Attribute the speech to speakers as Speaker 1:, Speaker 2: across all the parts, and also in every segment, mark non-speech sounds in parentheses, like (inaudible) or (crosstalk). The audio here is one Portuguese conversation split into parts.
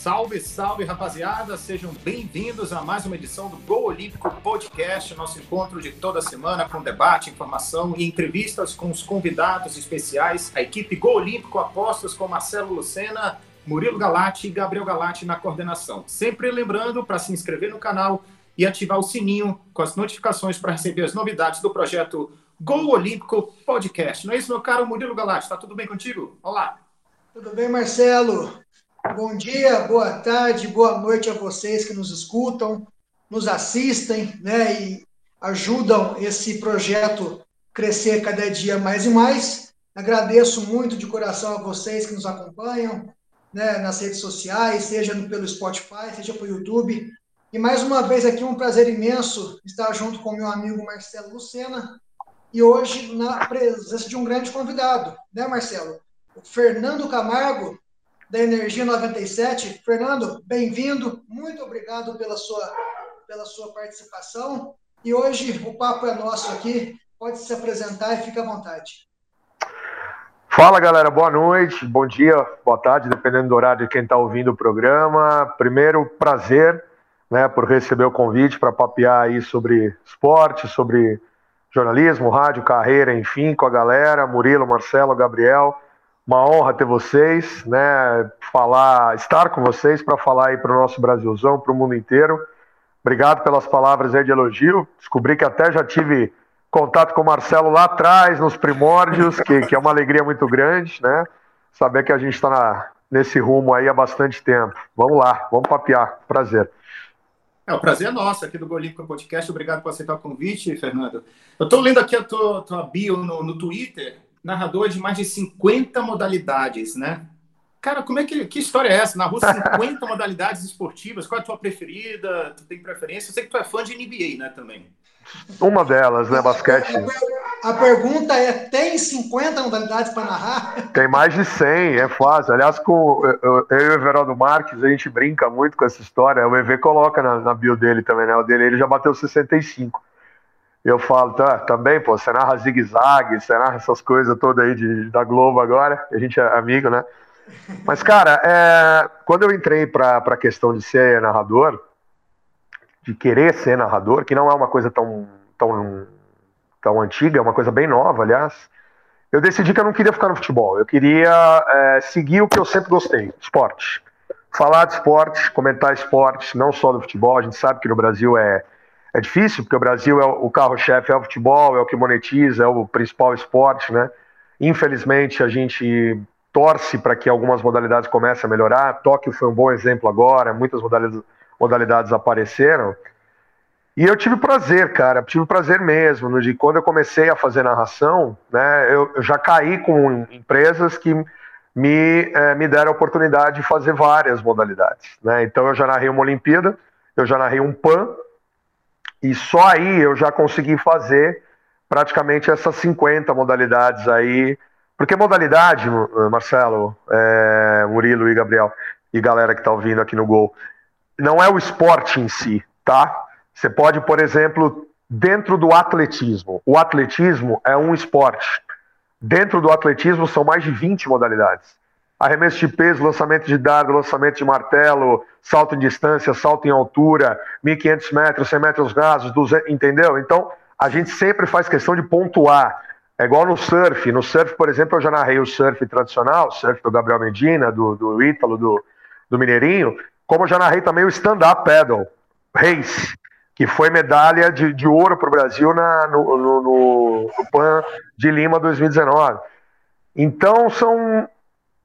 Speaker 1: Salve, salve, rapaziada! Sejam bem-vindos a mais uma edição do Gol Olímpico Podcast, nosso encontro de toda semana com debate, informação e entrevistas com os convidados especiais, a equipe Gol Olímpico Apostas com Marcelo Lucena, Murilo Galati e Gabriel Galati na coordenação. Sempre lembrando para se inscrever no canal e ativar o sininho com as notificações para receber as novidades do projeto Gol Olímpico Podcast. Não é isso, meu caro Murilo Galati? Está tudo bem contigo? Olá!
Speaker 2: Tudo bem, Marcelo? Bom dia, boa tarde, boa noite a vocês que nos escutam, nos assistem, né, e ajudam esse projeto crescer cada dia mais e mais. Agradeço muito de coração a vocês que nos acompanham, né, nas redes sociais, seja pelo Spotify, seja pelo YouTube. E mais uma vez aqui um prazer imenso estar junto com meu amigo Marcelo Lucena e hoje na presença de um grande convidado, né, Marcelo? O Fernando Camargo, da Energia 97. Fernando, bem-vindo, muito obrigado pela sua, pela sua participação. E hoje o papo é nosso aqui, pode se apresentar e fique à vontade.
Speaker 3: Fala galera, boa noite, bom dia, boa tarde, dependendo do horário de quem está ouvindo o programa. Primeiro, prazer né, por receber o convite para papear aí sobre esporte, sobre jornalismo, rádio, carreira, enfim, com a galera, Murilo, Marcelo, Gabriel. Uma honra ter vocês, né? Falar, estar com vocês para falar aí para o nosso Brasilzão, para o mundo inteiro. Obrigado pelas palavras aí de elogio. Descobri que até já tive contato com o Marcelo lá atrás, nos primórdios, que, que é uma alegria muito grande, né? Saber que a gente está nesse rumo aí há bastante tempo. Vamos lá, vamos papear. Prazer.
Speaker 1: É, o prazer é nosso aqui do Golímpico Podcast. Obrigado por aceitar o convite, Fernando. Eu estou lendo aqui a tua, tua bio no, no Twitter narrador de mais de 50 modalidades, né? Cara, como é que, que história é essa? Narrou 50 (laughs) modalidades esportivas, qual é a tua preferida? Tu tem preferência? Eu sei que tu é fã de NBA, né, também.
Speaker 3: Uma delas, né, basquete.
Speaker 2: A pergunta é, tem 50 modalidades para narrar?
Speaker 3: Tem mais de 100, é fácil. Aliás, com eu, eu e o Everaldo Marques, a gente brinca muito com essa história. O EV coloca na, na bio dele também, né? O dele ele já bateu 65 eu falo, tá, também, pô, você narra zigue-zague, você narra essas coisas todas aí de, da Globo agora, a gente é amigo, né? Mas, cara, é, quando eu entrei para a questão de ser narrador, de querer ser narrador, que não é uma coisa tão, tão, tão antiga, é uma coisa bem nova, aliás, eu decidi que eu não queria ficar no futebol, eu queria é, seguir o que eu sempre gostei, esporte. Falar de esporte, comentar esporte, não só do futebol, a gente sabe que no Brasil é é difícil, porque o Brasil é o carro-chefe, é o futebol, é o que monetiza, é o principal esporte, né? Infelizmente, a gente torce para que algumas modalidades comecem a melhorar. Tóquio foi um bom exemplo agora, muitas modalidades, modalidades apareceram. E eu tive prazer, cara, tive prazer mesmo. De quando eu comecei a fazer narração, né, eu, eu já caí com empresas que me, é, me deram a oportunidade de fazer várias modalidades. Né? Então eu já narrei uma Olimpíada, eu já narrei um PAN, e só aí eu já consegui fazer praticamente essas 50 modalidades aí. Porque modalidade, Marcelo, é, Murilo e Gabriel, e galera que está ouvindo aqui no Gol, não é o esporte em si, tá? Você pode, por exemplo, dentro do atletismo. O atletismo é um esporte. Dentro do atletismo são mais de 20 modalidades arremesso de peso, lançamento de dardo, lançamento de martelo, salto em distância, salto em altura, 1.500 metros, 100 metros rasos, 200, entendeu? Então, a gente sempre faz questão de pontuar. É igual no surf. No surf, por exemplo, eu já narrei o surf tradicional, o surf do Gabriel Medina, do, do Ítalo, do, do Mineirinho, como eu já narrei também o stand-up paddle, race, que foi medalha de, de ouro para o Brasil na, no, no, no, no PAN de Lima 2019. Então, são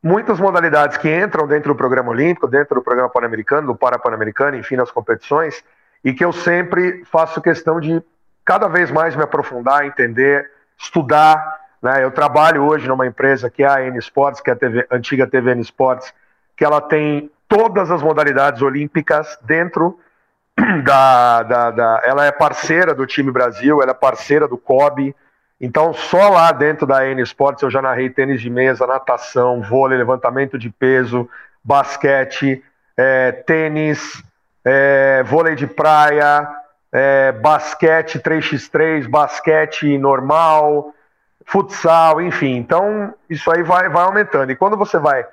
Speaker 3: muitas modalidades que entram dentro do programa olímpico, dentro do programa pan-americano, do para-pan-americano, enfim, nas competições, e que eu sempre faço questão de cada vez mais me aprofundar, entender, estudar. Né? Eu trabalho hoje numa empresa que é a N Sports, que é a TV, antiga TVN Sports, que ela tem todas as modalidades olímpicas dentro (clears throat) da, da, da, Ela é parceira do time Brasil, ela é parceira do COB, então, só lá dentro da N Sports eu já narrei tênis de mesa, natação, vôlei, levantamento de peso, basquete, é, tênis, é, vôlei de praia, é, basquete 3x3, basquete normal, futsal, enfim. Então, isso aí vai, vai aumentando. E quando você vai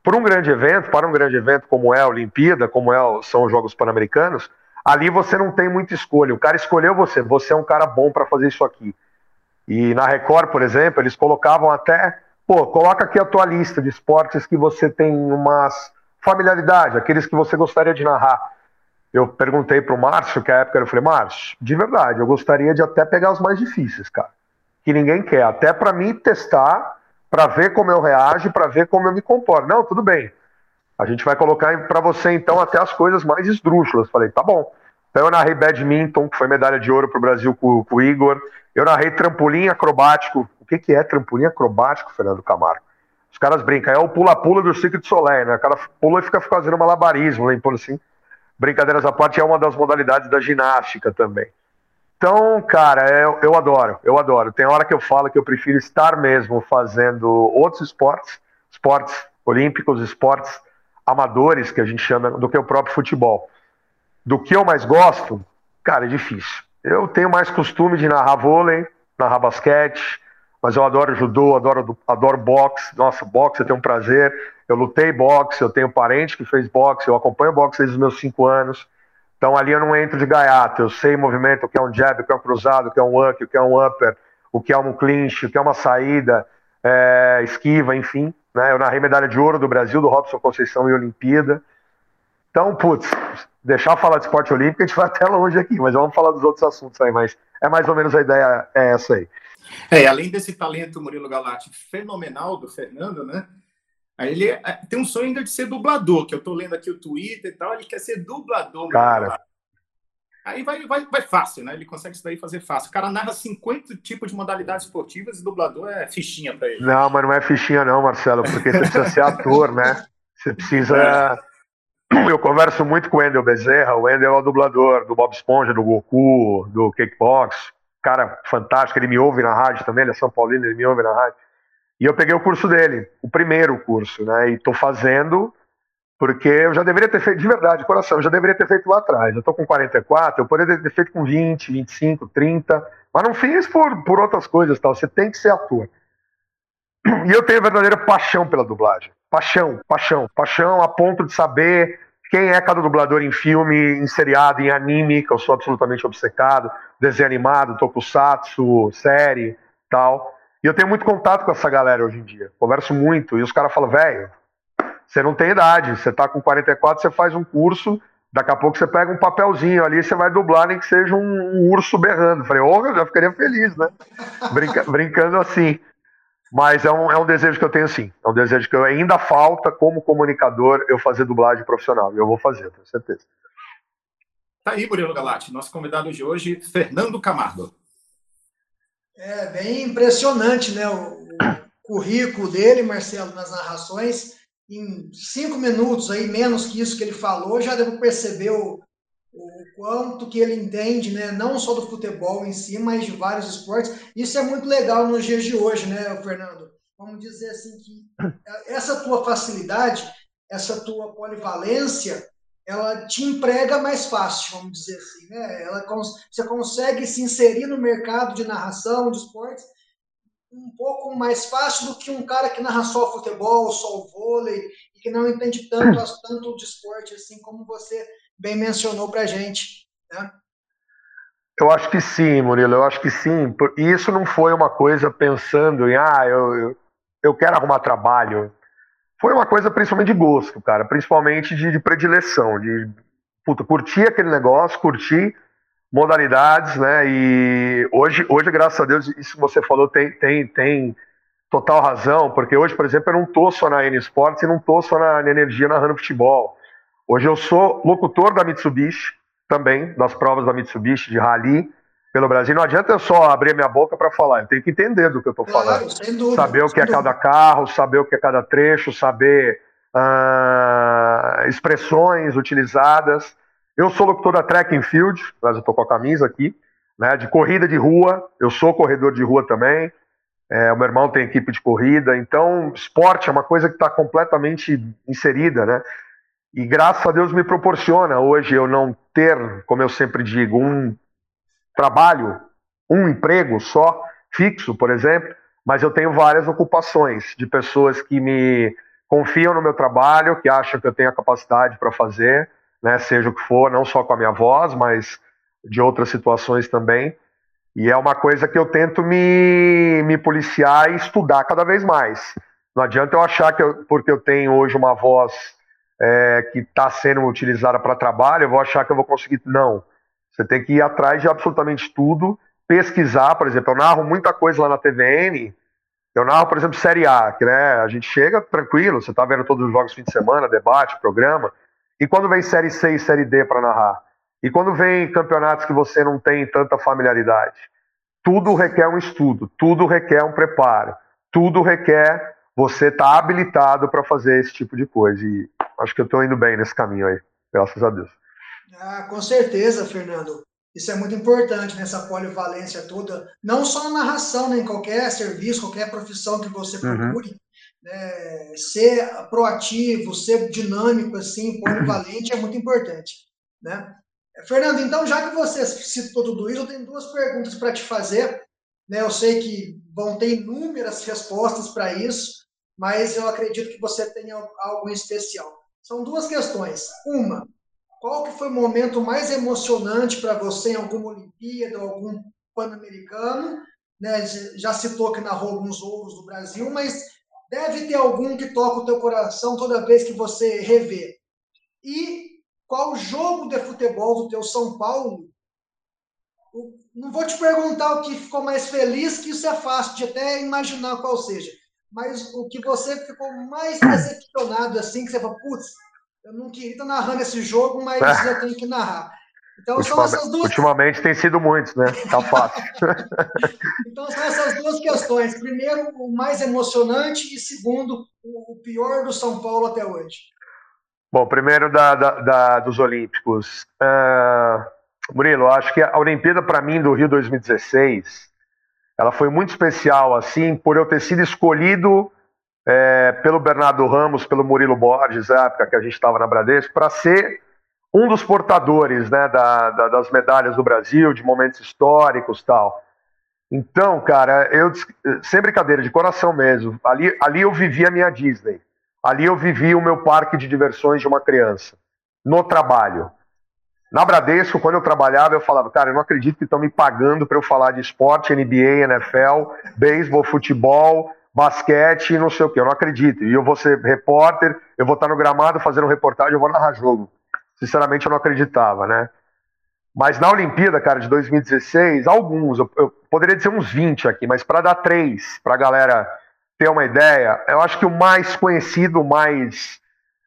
Speaker 3: para um grande evento, para um grande evento como é a Olimpíada, como é, são os Jogos Pan-Americanos, ali você não tem muita escolha. O cara escolheu você, você é um cara bom para fazer isso aqui. E na Record, por exemplo, eles colocavam até, pô, coloca aqui a tua lista de esportes que você tem uma familiaridade, aqueles que você gostaria de narrar. Eu perguntei para o Márcio, que a época eu falei, Márcio, de verdade, eu gostaria de até pegar os mais difíceis, cara, que ninguém quer, até para mim testar para ver como eu reajo, para ver como eu me comporto. Não, tudo bem. A gente vai colocar para você então até as coisas mais esdrúxulas. Falei, tá bom. Então eu narrei badminton, que foi medalha de ouro para o Brasil com, o Igor. Eu narrei trampolim acrobático. O que, que é trampolim acrobático, Fernando Camargo? Os caras brincam, é o pula-pula do Cirque de Soleil, né? O cara pula e fica fazendo malabarismo, né? Então, assim, brincadeiras à parte, é uma das modalidades da ginástica também. Então, cara, eu, eu adoro, eu adoro. Tem hora que eu falo que eu prefiro estar mesmo fazendo outros esportes, esportes olímpicos, esportes amadores, que a gente chama, do que o próprio futebol. Do que eu mais gosto, cara, é difícil. Eu tenho mais costume de narrar vôlei, narrar basquete, mas eu adoro judô, adoro, adoro boxe. Nossa, boxe eu tenho um prazer. Eu lutei boxe, eu tenho parente que fez boxe, eu acompanho boxe desde os meus cinco anos. Então ali eu não entro de gaiato, eu sei movimento, o que é um jab, o que é um cruzado, o que é um up, o que é um upper, o que é um clinch, o que é uma saída, é, esquiva, enfim. Né? Eu narrei medalha de ouro do Brasil, do Robson Conceição e Olimpíada. Então, putz, deixar falar de esporte olímpico, a gente vai até longe aqui, mas vamos falar dos outros assuntos aí, mas é mais ou menos a ideia é essa aí.
Speaker 1: É, além desse talento Murilo Galati fenomenal do Fernando, né? Aí ele é, tem um sonho ainda de ser dublador, que eu tô lendo aqui o Twitter e tal, ele quer ser dublador.
Speaker 3: Cara.
Speaker 1: Aí vai, vai, vai fácil, né? Ele consegue isso daí fazer fácil. O cara narra 50 tipos de modalidades esportivas e dublador é fichinha para ele.
Speaker 3: Não, mas não é fichinha não, Marcelo, porque você precisa ser ator, né? Você precisa... É. Eu converso muito com o Wendel Bezerra, o Wendel é o dublador do Bob Esponja, do Goku, do Cakebox. Cara fantástico, ele me ouve na rádio também, ele é São Paulino, ele me ouve na rádio. E eu peguei o curso dele, o primeiro curso, né? E estou fazendo porque eu já deveria ter feito, de verdade, coração, eu já deveria ter feito lá atrás. Eu estou com 44, eu poderia ter feito com 20, 25, 30, mas não fiz por, por outras coisas, tal. Você tem que ser ator. E eu tenho verdadeira paixão pela dublagem. Paixão, paixão, paixão a ponto de saber quem é cada dublador em filme, em seriado, em anime, que eu sou absolutamente obcecado, desenho animado, tokusatsu, série, tal. E eu tenho muito contato com essa galera hoje em dia. Converso muito. E os caras falam, velho, você não tem idade. Você tá com 44, você faz um curso. Daqui a pouco você pega um papelzinho ali, você vai dublar, nem que seja um, um urso berrando. Falei, oh, eu já ficaria feliz, né? Brinca, brincando assim. Mas é um, é um desejo que eu tenho sim. É um desejo que eu, ainda falta, como comunicador, eu fazer dublagem profissional. E eu vou fazer, tenho certeza.
Speaker 1: Tá aí, Murilo Galati. Nosso convidado de hoje, Fernando Camargo.
Speaker 2: É bem impressionante, né? O, o currículo dele, Marcelo, nas narrações. Em cinco minutos, aí menos que isso que ele falou, já devo perceber o, o quanto que ele entende, né? Não só do futebol em si, mas de vários esportes. Isso é muito legal nos dias de hoje, né, Fernando? Vamos dizer assim que essa tua facilidade, essa tua polivalência, ela te emprega mais fácil, vamos dizer assim, né? Ela, você consegue se inserir no mercado de narração, de esportes, um pouco mais fácil do que um cara que narra só futebol, só o vôlei, e que não entende tanto, tanto de esporte, assim como você bem mencionou para a gente, né?
Speaker 3: Eu acho que sim, Murilo, eu acho que sim. E isso não foi uma coisa pensando em, ah, eu, eu, eu quero arrumar trabalho, foi uma coisa principalmente de gosto, cara, principalmente de, de predileção, de puta, curtir aquele negócio, curtir modalidades, né? E hoje, hoje, graças a Deus, isso que você falou tem, tem, tem total razão, porque hoje, por exemplo, eu não tô só na N Sports e não tô só na, na Energia narrando futebol. Hoje eu sou locutor da Mitsubishi também, das provas da Mitsubishi de rally pelo Brasil. Não adianta eu só abrir minha boca para falar, eu tenho que entender do que eu estou falando. Claro, saber o que é cada carro, saber o que é cada trecho, saber uh, expressões utilizadas. Eu sou locutor da Track and Field, mas eu estou com a camisa aqui, né, de corrida de rua, eu sou corredor de rua também. É, o meu irmão tem equipe de corrida, então esporte é uma coisa que está completamente inserida, né? E graças a Deus me proporciona hoje eu não ter, como eu sempre digo, um trabalho, um emprego só, fixo, por exemplo, mas eu tenho várias ocupações de pessoas que me confiam no meu trabalho, que acham que eu tenho a capacidade para fazer, né, seja o que for, não só com a minha voz, mas de outras situações também. E é uma coisa que eu tento me, me policiar e estudar cada vez mais. Não adianta eu achar que eu, porque eu tenho hoje uma voz é, que está sendo utilizada para trabalho, eu vou achar que eu vou conseguir. Não. Você tem que ir atrás de absolutamente tudo, pesquisar, por exemplo, eu narro muita coisa lá na TVN, eu narro, por exemplo, Série A, que né, a gente chega tranquilo, você está vendo todos os jogos fim de semana, debate, programa, e quando vem Série C e Série D para narrar? E quando vem campeonatos que você não tem tanta familiaridade? Tudo requer um estudo, tudo requer um preparo, tudo requer você estar tá habilitado para fazer esse tipo de coisa. E acho que eu estou indo bem nesse caminho aí, graças a Deus.
Speaker 2: Ah, com certeza, Fernando. Isso é muito importante nessa polivalência toda, não só na narração, né, em qualquer serviço, qualquer profissão que você uhum. procure. Uhum. Né, ser proativo, ser dinâmico, assim, (clears throat) polivalente é muito importante. Né? Fernando, então, já que você citou tudo isso, eu tenho duas perguntas para te fazer. Né? Eu sei que vão ter inúmeras respostas para isso, mas eu acredito que você tenha algo especial. São duas questões. Uma, qual que foi o momento mais emocionante para você em alguma Olimpíada, algum Pan-Americano? Né? Já citou que narrou alguns ouros do Brasil, mas deve ter algum que toca o teu coração toda vez que você revê. E qual jogo de futebol do teu São Paulo? Não vou te perguntar o que ficou mais feliz, que isso é fácil de até imaginar qual seja. Mas o que você ficou mais decepcionado, assim, que você fala, putz, eu não queria estar narrando esse jogo, mas é. eu tenho que narrar.
Speaker 3: Então ultimamente, são essas duas. Ultimamente tem sido muitos, né? Tá fácil. (laughs)
Speaker 2: então são essas duas questões. Primeiro, o mais emocionante, e segundo, o pior do São Paulo até hoje.
Speaker 3: Bom, primeiro da, da, da dos Olímpicos. Uh, Murilo, acho que a Olimpíada, para mim, do Rio 2016, ela foi muito especial, assim, por eu ter sido escolhido é, pelo Bernardo Ramos, pelo Murilo Borges, na época que a gente estava na Bradesco, para ser um dos portadores né, da, da, das medalhas do Brasil, de momentos históricos tal. Então, cara, eu sem brincadeira, de coração mesmo, ali, ali eu vivi a minha Disney. Ali eu vivi o meu parque de diversões de uma criança, no trabalho. Na Bradesco, quando eu trabalhava, eu falava, cara, eu não acredito que estão me pagando para eu falar de esporte, NBA, NFL, beisebol, futebol, basquete, não sei o que, eu não acredito. E eu vou ser repórter, eu vou estar no gramado fazendo reportagem, eu vou narrar jogo. Sinceramente, eu não acreditava, né? Mas na Olimpíada, cara, de 2016, alguns, eu, eu poderia dizer uns 20 aqui, mas para dar três, para a galera ter uma ideia, eu acho que o mais conhecido, o mais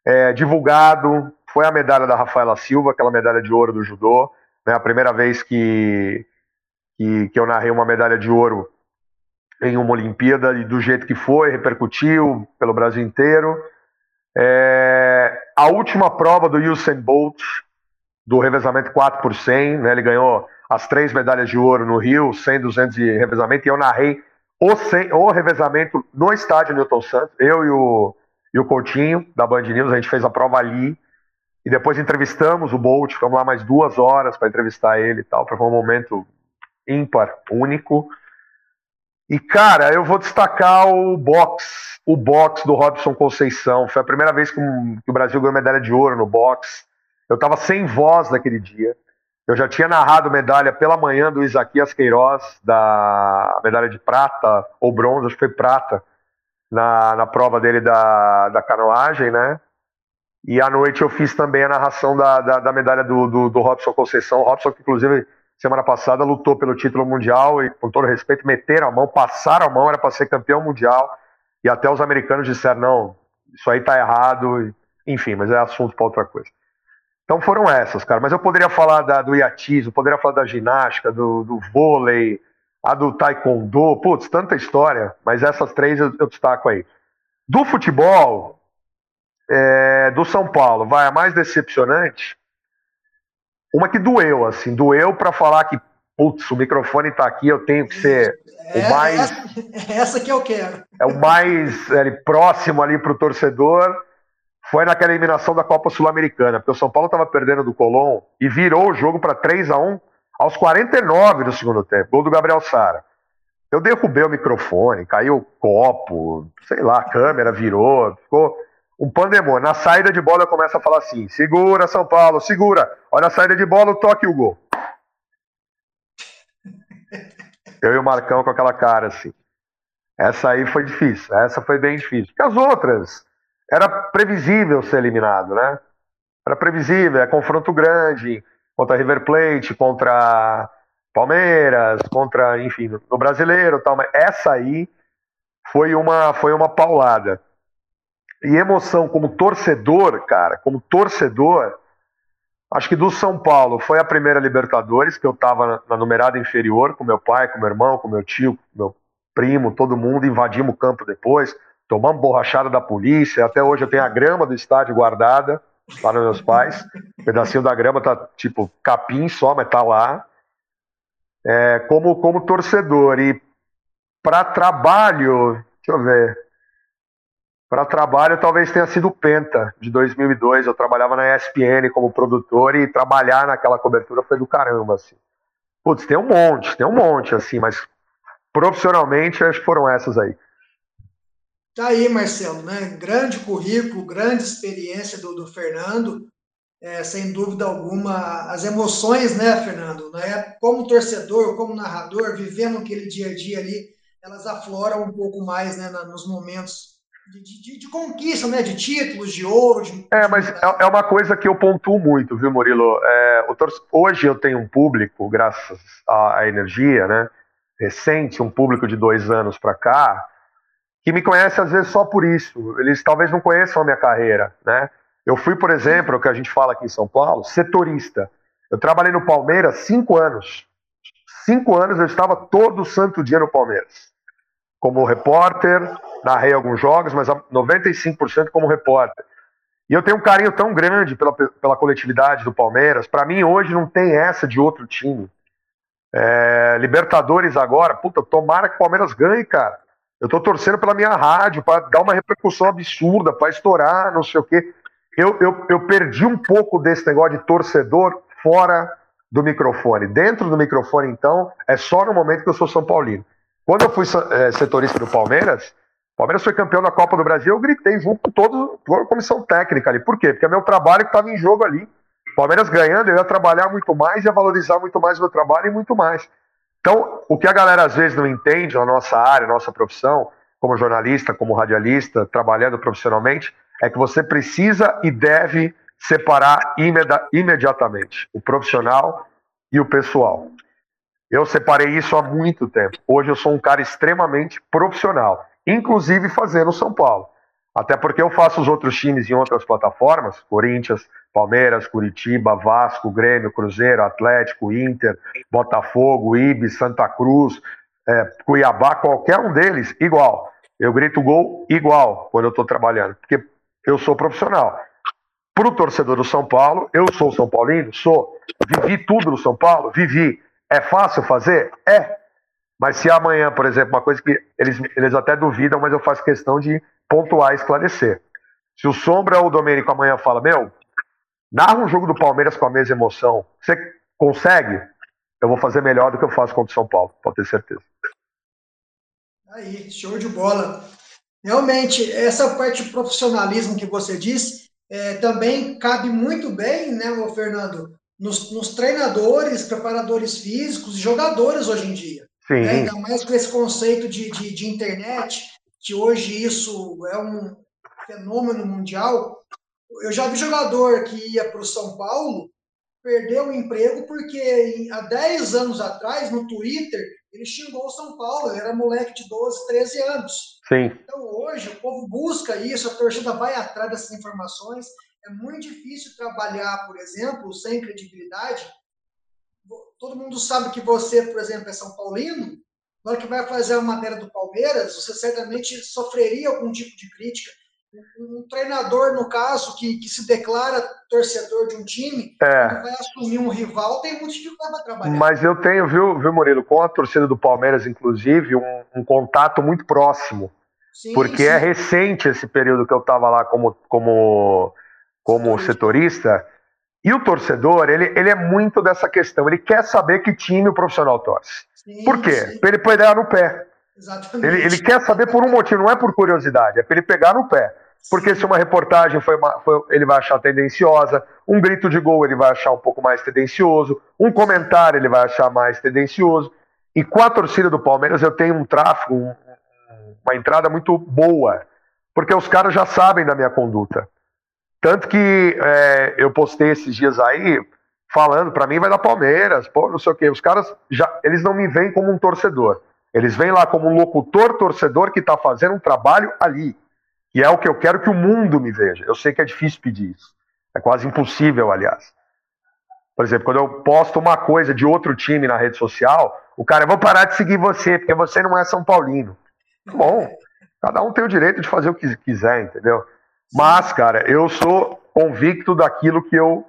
Speaker 3: é, divulgado, foi a medalha da Rafaela Silva, aquela medalha de ouro do judô. Né, a primeira vez que, que, que eu narrei uma medalha de ouro em uma Olimpíada e do jeito que foi, repercutiu pelo Brasil inteiro. É, a última prova do Usain Bolt, do revezamento 4 por 100, né, ele ganhou as três medalhas de ouro no Rio, 100, 200 de revezamento, e eu narrei o, 100, o revezamento no estádio Newton Santos, eu e o, e o Coutinho, da Band News, a gente fez a prova ali, e depois entrevistamos o Bolt, ficamos lá mais duas horas para entrevistar ele e tal, foi um momento ímpar, único, e, cara, eu vou destacar o box, o box do Robson Conceição. Foi a primeira vez que, o Brasil ganhou medalha de ouro no box. Eu estava sem voz naquele dia. Eu já tinha narrado medalha pela manhã do Isaquias Queiroz, da medalha de prata, ou bronze, acho que foi prata, na, na prova dele da, da canoagem, né? E à noite eu fiz também a narração da, da, da medalha do, do, do Robson Conceição. Robson, que inclusive semana passada lutou pelo título mundial e, com todo respeito, meteram a mão, passaram a mão, era para ser campeão mundial. E até os americanos disseram: não, isso aí tá errado. Enfim, mas é assunto para outra coisa. Então foram essas, cara. Mas eu poderia falar da, do iatismo, poderia falar da ginástica, do, do vôlei, a do taekwondo. Putz, tanta história. Mas essas três eu, eu destaco aí. Do futebol, é, do São Paulo, vai a mais decepcionante uma que doeu, assim, doeu para falar que, putz, o microfone está aqui, eu tenho que ser é, o mais.
Speaker 2: Essa, essa, que eu quero.
Speaker 3: É o mais é, próximo ali para o torcedor. Foi naquela eliminação da Copa Sul-Americana, porque o São Paulo estava perdendo do Colón e virou o jogo para 3 a 1 aos 49 do segundo tempo. Gol do Gabriel Sara. Eu derrubei o microfone, caiu o copo, sei lá, a câmera virou, ficou um pandemônio. Na saída de bola eu começo a falar assim: segura, São Paulo, segura. Olha a saída de bola, o toque e o gol. Eu e o Marcão com aquela cara assim. Essa aí foi difícil, essa foi bem difícil. Porque as outras, era previsível ser eliminado, né? Era previsível, é confronto grande contra River Plate, contra Palmeiras, contra, enfim, no brasileiro tal, mas essa aí foi uma, foi uma paulada. E emoção como torcedor, cara, como torcedor, acho que do São Paulo foi a primeira Libertadores, que eu tava na, numerada inferior, com meu pai, com meu irmão, com meu tio, com meu primo, todo mundo, invadimos o campo depois, tomamos borrachada da polícia, até hoje eu tenho a grama do estádio guardada, lá nos meus pais, um pedacinho da grama tá tipo capim só, mas tá lá, é, como, como torcedor, e para trabalho, deixa eu ver, para trabalho talvez tenha sido o Penta, de 2002, eu trabalhava na ESPN como produtor, e trabalhar naquela cobertura foi do caramba, assim. Putz, tem um monte, tem um monte, assim, mas profissionalmente, acho que foram essas aí.
Speaker 2: Tá aí, Marcelo, né? Grande currículo, grande experiência do, do Fernando. É, sem dúvida alguma, as emoções, né, Fernando? Né? Como torcedor, como narrador, vivendo aquele dia a dia ali, elas afloram um pouco mais né, nos momentos de, de, de, conquista, né? De títulos, de ouro. De...
Speaker 3: É, mas é, é, uma coisa que eu pontuo muito, viu, Murilo? É, Hoje eu tenho um público, graças à, à energia, né? recente, um público de dois anos para cá, que me conhece às vezes só por isso. Eles talvez não conheçam a minha carreira, né? Eu fui, por exemplo, o que a gente fala aqui em São Paulo, setorista. Eu trabalhei no Palmeiras cinco anos. Cinco anos eu estava todo santo dia no Palmeiras. Como repórter, narrei alguns jogos, mas 95% como repórter. E eu tenho um carinho tão grande pela, pela coletividade do Palmeiras. Para mim, hoje não tem essa de outro time. É, Libertadores agora, puta, tomara que o Palmeiras ganhe, cara. Eu tô torcendo pela minha rádio para dar uma repercussão absurda, para estourar, não sei o quê. Eu, eu, eu perdi um pouco desse negócio de torcedor fora do microfone. Dentro do microfone, então, é só no momento que eu sou São Paulino. Quando eu fui é, setorista do Palmeiras, o Palmeiras foi campeão da Copa do Brasil, eu gritei junto com todo, toda a comissão técnica ali. Por quê? Porque é meu trabalho que estava em jogo ali. Palmeiras ganhando, eu ia trabalhar muito mais, ia valorizar muito mais o meu trabalho e muito mais. Então, o que a galera às vezes não entende na nossa área, nossa profissão, como jornalista, como radialista, trabalhando profissionalmente, é que você precisa e deve separar imediatamente o profissional e o pessoal. Eu separei isso há muito tempo. Hoje eu sou um cara extremamente profissional, inclusive fazendo São Paulo. Até porque eu faço os outros times em outras plataformas, Corinthians, Palmeiras, Curitiba, Vasco, Grêmio, Cruzeiro, Atlético, Inter, Botafogo, Ibis, Santa Cruz, é, Cuiabá, qualquer um deles, igual. Eu grito gol igual quando eu estou trabalhando, porque eu sou profissional. Para o torcedor do São Paulo, eu sou São Paulino? Sou. Vivi tudo no São Paulo? Vivi. É fácil fazer? É. Mas se amanhã, por exemplo, uma coisa que eles, eles até duvidam, mas eu faço questão de pontuar esclarecer. Se o Sombra ou o Domênico amanhã fala, meu, narra um jogo do Palmeiras com a mesma emoção, você consegue? Eu vou fazer melhor do que eu faço contra o São Paulo, pode ter certeza.
Speaker 2: Aí, show de bola. Realmente, essa parte de profissionalismo que você disse é, também cabe muito bem, né, Fernando, nos, nos, treinadores, preparadores físicos e jogadores hoje em dia.
Speaker 3: Sim.
Speaker 2: Né? Ainda mais com esse conceito de, de, de internet, que hoje isso é um fenômeno mundial. Eu já vi jogador que ia para o São Paulo perder o emprego porque há 10 anos atrás, no Twitter, ele xingou o São Paulo, ele era moleque de 12, 13 anos.
Speaker 3: Sim.
Speaker 2: Então hoje o povo busca isso, a torcida vai atrás dessas informações. É muito difícil trabalhar, por exemplo, sem credibilidade. Todo mundo sabe que você, por exemplo, é São Paulino, na hora que vai fazer a matéria do Palmeiras, você certamente sofreria algum tipo de crítica. Um, treinador, no caso, que, que se declara torcedor de um time, é. vai assumir um rival, tem muito dificuldade para trabalhar.
Speaker 3: Mas eu tenho, viu, viu, Murilo, com a torcida do Palmeiras, inclusive, um, um contato muito próximo. Sim, porque sim. é recente esse período que eu estava lá como, como, como setorista. E o torcedor, ele, ele é muito dessa questão. Ele quer saber que time o profissional torce. Sim, por quê? Para ele pegar no pé. Exatamente. Ele, ele quer saber por um motivo, não é por curiosidade, é para ele pegar no pé. Porque se uma reportagem foi, uma, foi, ele vai achar tendenciosa, um grito de gol ele vai achar um pouco mais tendencioso, um comentário ele vai achar mais tendencioso. E com a torcida do Palmeiras eu tenho um tráfego, um, uma entrada muito boa, porque os caras já sabem da minha conduta. Tanto que é, eu postei esses dias aí falando, para mim vai dar Palmeiras, pô, não sei o quê. Os caras já, eles não me veem como um torcedor. Eles vêm lá como um locutor torcedor que está fazendo um trabalho ali. E é o que eu quero que o mundo me veja. Eu sei que é difícil pedir isso. É quase impossível, aliás. Por exemplo, quando eu posto uma coisa de outro time na rede social, o cara, eu vou parar de seguir você, porque você não é São Paulino. Bom, cada um tem o direito de fazer o que quiser, entendeu? Mas, cara, eu sou convicto daquilo que eu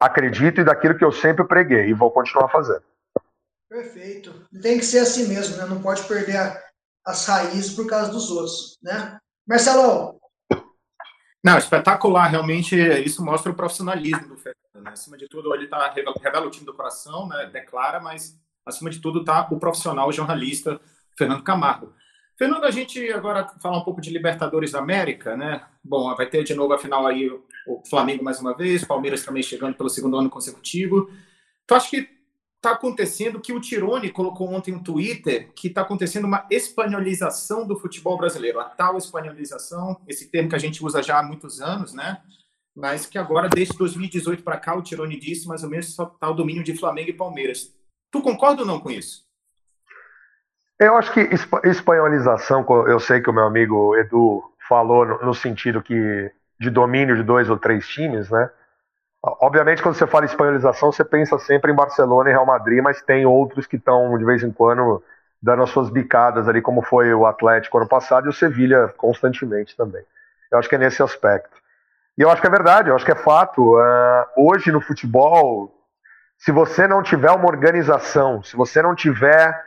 Speaker 3: acredito e daquilo que eu sempre preguei e vou continuar fazendo.
Speaker 2: Perfeito. Tem que ser assim mesmo, né? Não pode perder a, as raízes por causa dos outros, né? Marcelo.
Speaker 1: Não, espetacular. Realmente, isso mostra o profissionalismo do Fernando. Né? Acima de tudo, ele tá, revela o time do coração, né? declara, mas acima de tudo está o profissional, o jornalista Fernando Camargo. Fernando, a gente agora falar um pouco de Libertadores da América, né? Bom, vai ter de novo a final aí o Flamengo mais uma vez, Palmeiras também chegando pelo segundo ano consecutivo. Tu acha que está acontecendo que o Tirone colocou ontem um Twitter que está acontecendo uma espanholização do futebol brasileiro, a tal espanholização, esse termo que a gente usa já há muitos anos, né? Mas que agora, desde 2018 para cá, o Tirone disse mais ou menos só está o domínio de Flamengo e Palmeiras. Tu concorda ou não com isso?
Speaker 3: Eu acho que espanholização, eu sei que o meu amigo Edu falou no, sentido que de domínio de dois ou três times, né? Obviamente, quando você fala espanholização, você pensa sempre em Barcelona e Real Madrid, mas tem outros que estão, de vez em quando, dando as suas bicadas ali, como foi o Atlético ano passado e o Sevilha constantemente também. Eu acho que é nesse aspecto. E eu acho que é verdade, eu acho que é fato. Uh, hoje no futebol, se você não tiver uma organização, se você não tiver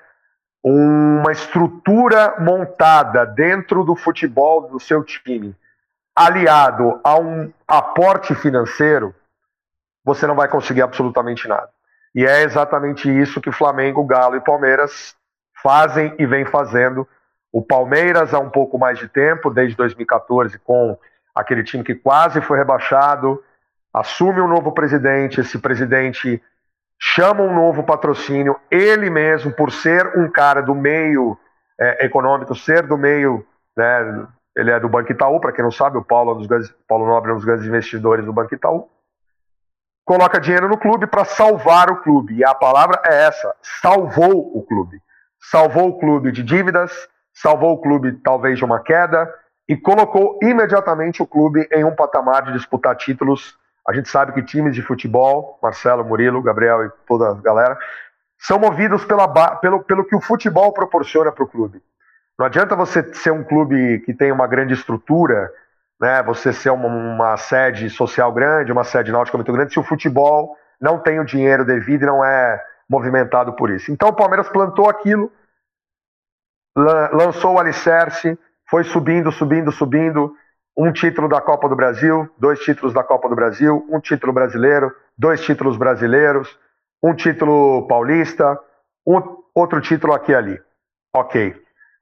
Speaker 3: uma estrutura montada dentro do futebol do seu time, aliado a um aporte financeiro, você não vai conseguir absolutamente nada. E é exatamente isso que Flamengo, Galo e Palmeiras fazem e vem fazendo. O Palmeiras há um pouco mais de tempo, desde 2014, com aquele time que quase foi rebaixado, assume um novo presidente, esse presidente chama um novo patrocínio, ele mesmo, por ser um cara do meio é, econômico, ser do meio, né, ele é do Banco Itaú, para quem não sabe, o Paulo, é dos grandes, Paulo Nobre é um dos grandes investidores do Banco Itaú, coloca dinheiro no clube para salvar o clube. E a palavra é essa: salvou o clube. Salvou o clube de dívidas, salvou o clube talvez de uma queda e colocou imediatamente o clube em um patamar de disputar títulos. A gente sabe que times de futebol, Marcelo, Murilo, Gabriel e toda a galera, são movidos pela, pelo, pelo que o futebol proporciona para o clube. Não adianta você ser um clube que tem uma grande estrutura né, você ser uma, uma, sede social grande, uma sede náutica muito grande, se o futebol não tem o dinheiro devido e não é movimentado por isso. Então o Palmeiras plantou aquilo, lançou o alicerce, foi subindo, subindo, subindo. Um título da Copa do Brasil, dois títulos da Copa do Brasil, um título brasileiro, dois títulos brasileiros, um título paulista, um, outro título aqui e ali. Ok.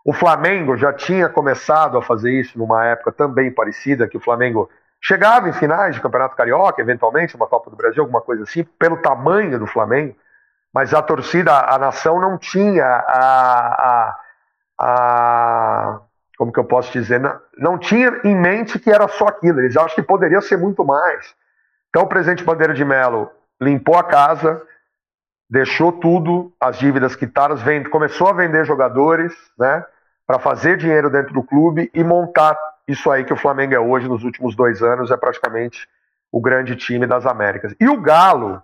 Speaker 3: O Flamengo já tinha começado a fazer isso numa época também parecida, que o Flamengo chegava em finais de Campeonato Carioca, eventualmente, uma Copa do Brasil, alguma coisa assim, pelo tamanho do Flamengo, mas a torcida, a nação não tinha a, a, a como que eu posso dizer, não, não tinha em mente que era só aquilo, eles acham que poderia ser muito mais. Então o presidente Bandeira de Melo limpou a casa, deixou tudo, as dívidas quitadas, vende, começou a vender jogadores, né? para fazer dinheiro dentro do clube e montar isso aí que o Flamengo é hoje, nos últimos dois anos, é praticamente o grande time das Américas. E o Galo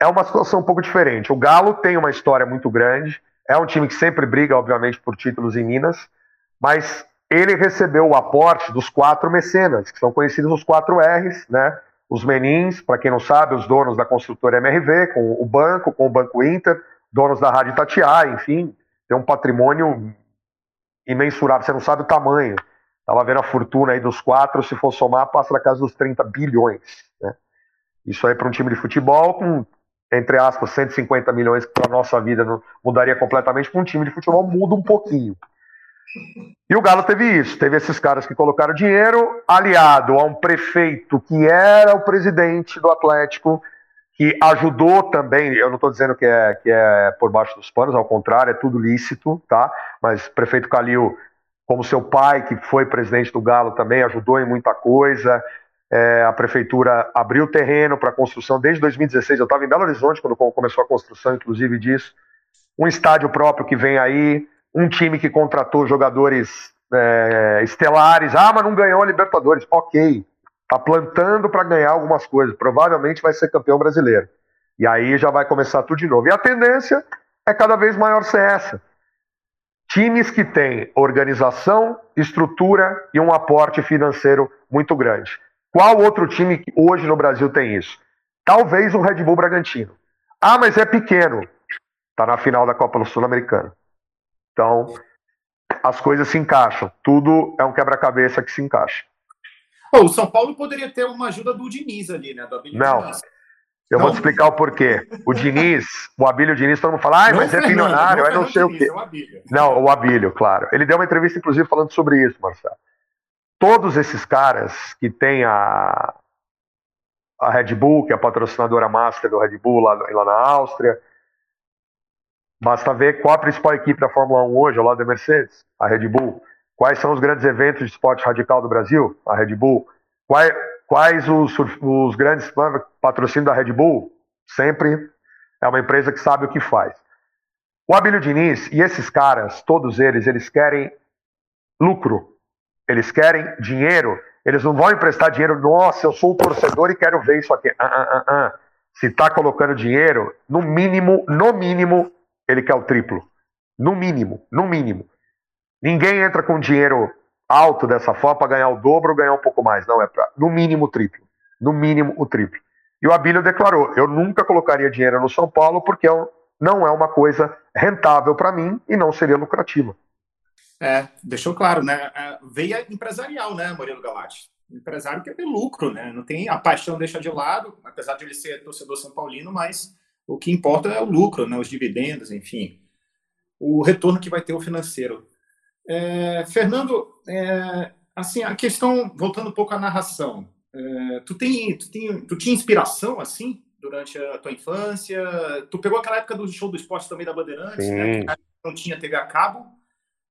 Speaker 3: é uma situação um pouco diferente. O Galo tem uma história muito grande, é um time que sempre briga, obviamente, por títulos em Minas, mas ele recebeu o aporte dos quatro mecenas, que são conhecidos os quatro R's, né? Os menins, para quem não sabe, os donos da construtora MRV, com o banco, com o Banco Inter, donos da Rádio Tatiá, enfim, tem um patrimônio imensurável, você não sabe o tamanho. Estava vendo a fortuna aí dos quatro, se for somar, passa da casa dos 30 bilhões. Né? Isso aí para um time de futebol, com, entre aspas, 150 milhões que para a nossa vida não mudaria completamente, para um time de futebol muda um pouquinho. E o Galo teve isso, teve esses caras que colocaram dinheiro, aliado a um prefeito que era o presidente do Atlético, que ajudou também, eu não estou dizendo que é, que é por baixo dos panos, ao contrário, é tudo lícito, tá? Mas prefeito Calil, como seu pai, que foi presidente do Galo também, ajudou em muita coisa. É, a prefeitura abriu terreno para construção desde 2016. Eu estava em Belo Horizonte quando começou a construção, inclusive, disso. Um estádio próprio que vem aí, um time que contratou jogadores é, estelares. Ah, mas não ganhou a Libertadores. Ok, Está plantando para ganhar algumas coisas. Provavelmente vai ser campeão brasileiro. E aí já vai começar tudo de novo. E a tendência é cada vez maior ser essa. Times que têm organização, estrutura e um aporte financeiro muito grande. Qual outro time que hoje no Brasil tem isso? Talvez o Red Bull Bragantino. Ah, mas é pequeno. Está na final da Copa Sul-Americana. Então, as coisas se encaixam. Tudo é um quebra-cabeça que se encaixa.
Speaker 1: Oh, o São Paulo poderia ter uma ajuda do Diniz ali, né? Do
Speaker 3: Abílio Não. Diniz. Eu não. vou te explicar o porquê. O Diniz, o Abílio Diniz, todo mundo fala, ah, mas é bilionário, é não sei o quê. É o Abílio. Não, o Abílio, claro. Ele deu uma entrevista, inclusive, falando sobre isso, Marcelo. Todos esses caras que tem a, a Red Bull, que é a patrocinadora master do Red Bull lá, lá na Áustria, basta ver qual a principal equipe da Fórmula 1 hoje, ao lado da Mercedes, a Red Bull. Quais são os grandes eventos de esporte radical do Brasil? A Red Bull. Quais, quais os, os grandes patrocínios da Red Bull? Sempre é uma empresa que sabe o que faz. O Abílio Diniz e esses caras, todos eles, eles querem lucro. Eles querem dinheiro. Eles não vão emprestar dinheiro. Nossa, eu sou um torcedor e quero ver isso aqui. Ah, ah, ah. Se está colocando dinheiro, no mínimo, no mínimo, ele quer o triplo. No mínimo, no mínimo. Ninguém entra com dinheiro alto dessa forma para ganhar o dobro ou ganhar um pouco mais. Não, é para no mínimo o triplo. No mínimo o triplo. E o Abílio declarou: eu nunca colocaria dinheiro no São Paulo porque não é uma coisa rentável para mim e não seria lucrativa.
Speaker 1: É, deixou claro, né? É, veia empresarial, né, Murilo Galati? empresário quer ter lucro, né? Não tem a paixão deixa de lado, apesar de ele ser torcedor são paulino, mas o que importa é o lucro, né? Os dividendos, enfim, o retorno que vai ter o financeiro. É, Fernando, é, assim, a questão, voltando um pouco à narração, é, tu, tem, tu, tem, tu tinha inspiração, assim, durante a tua infância? Tu pegou aquela época do show do esporte também da Bandeirantes, né? não tinha TV a cabo,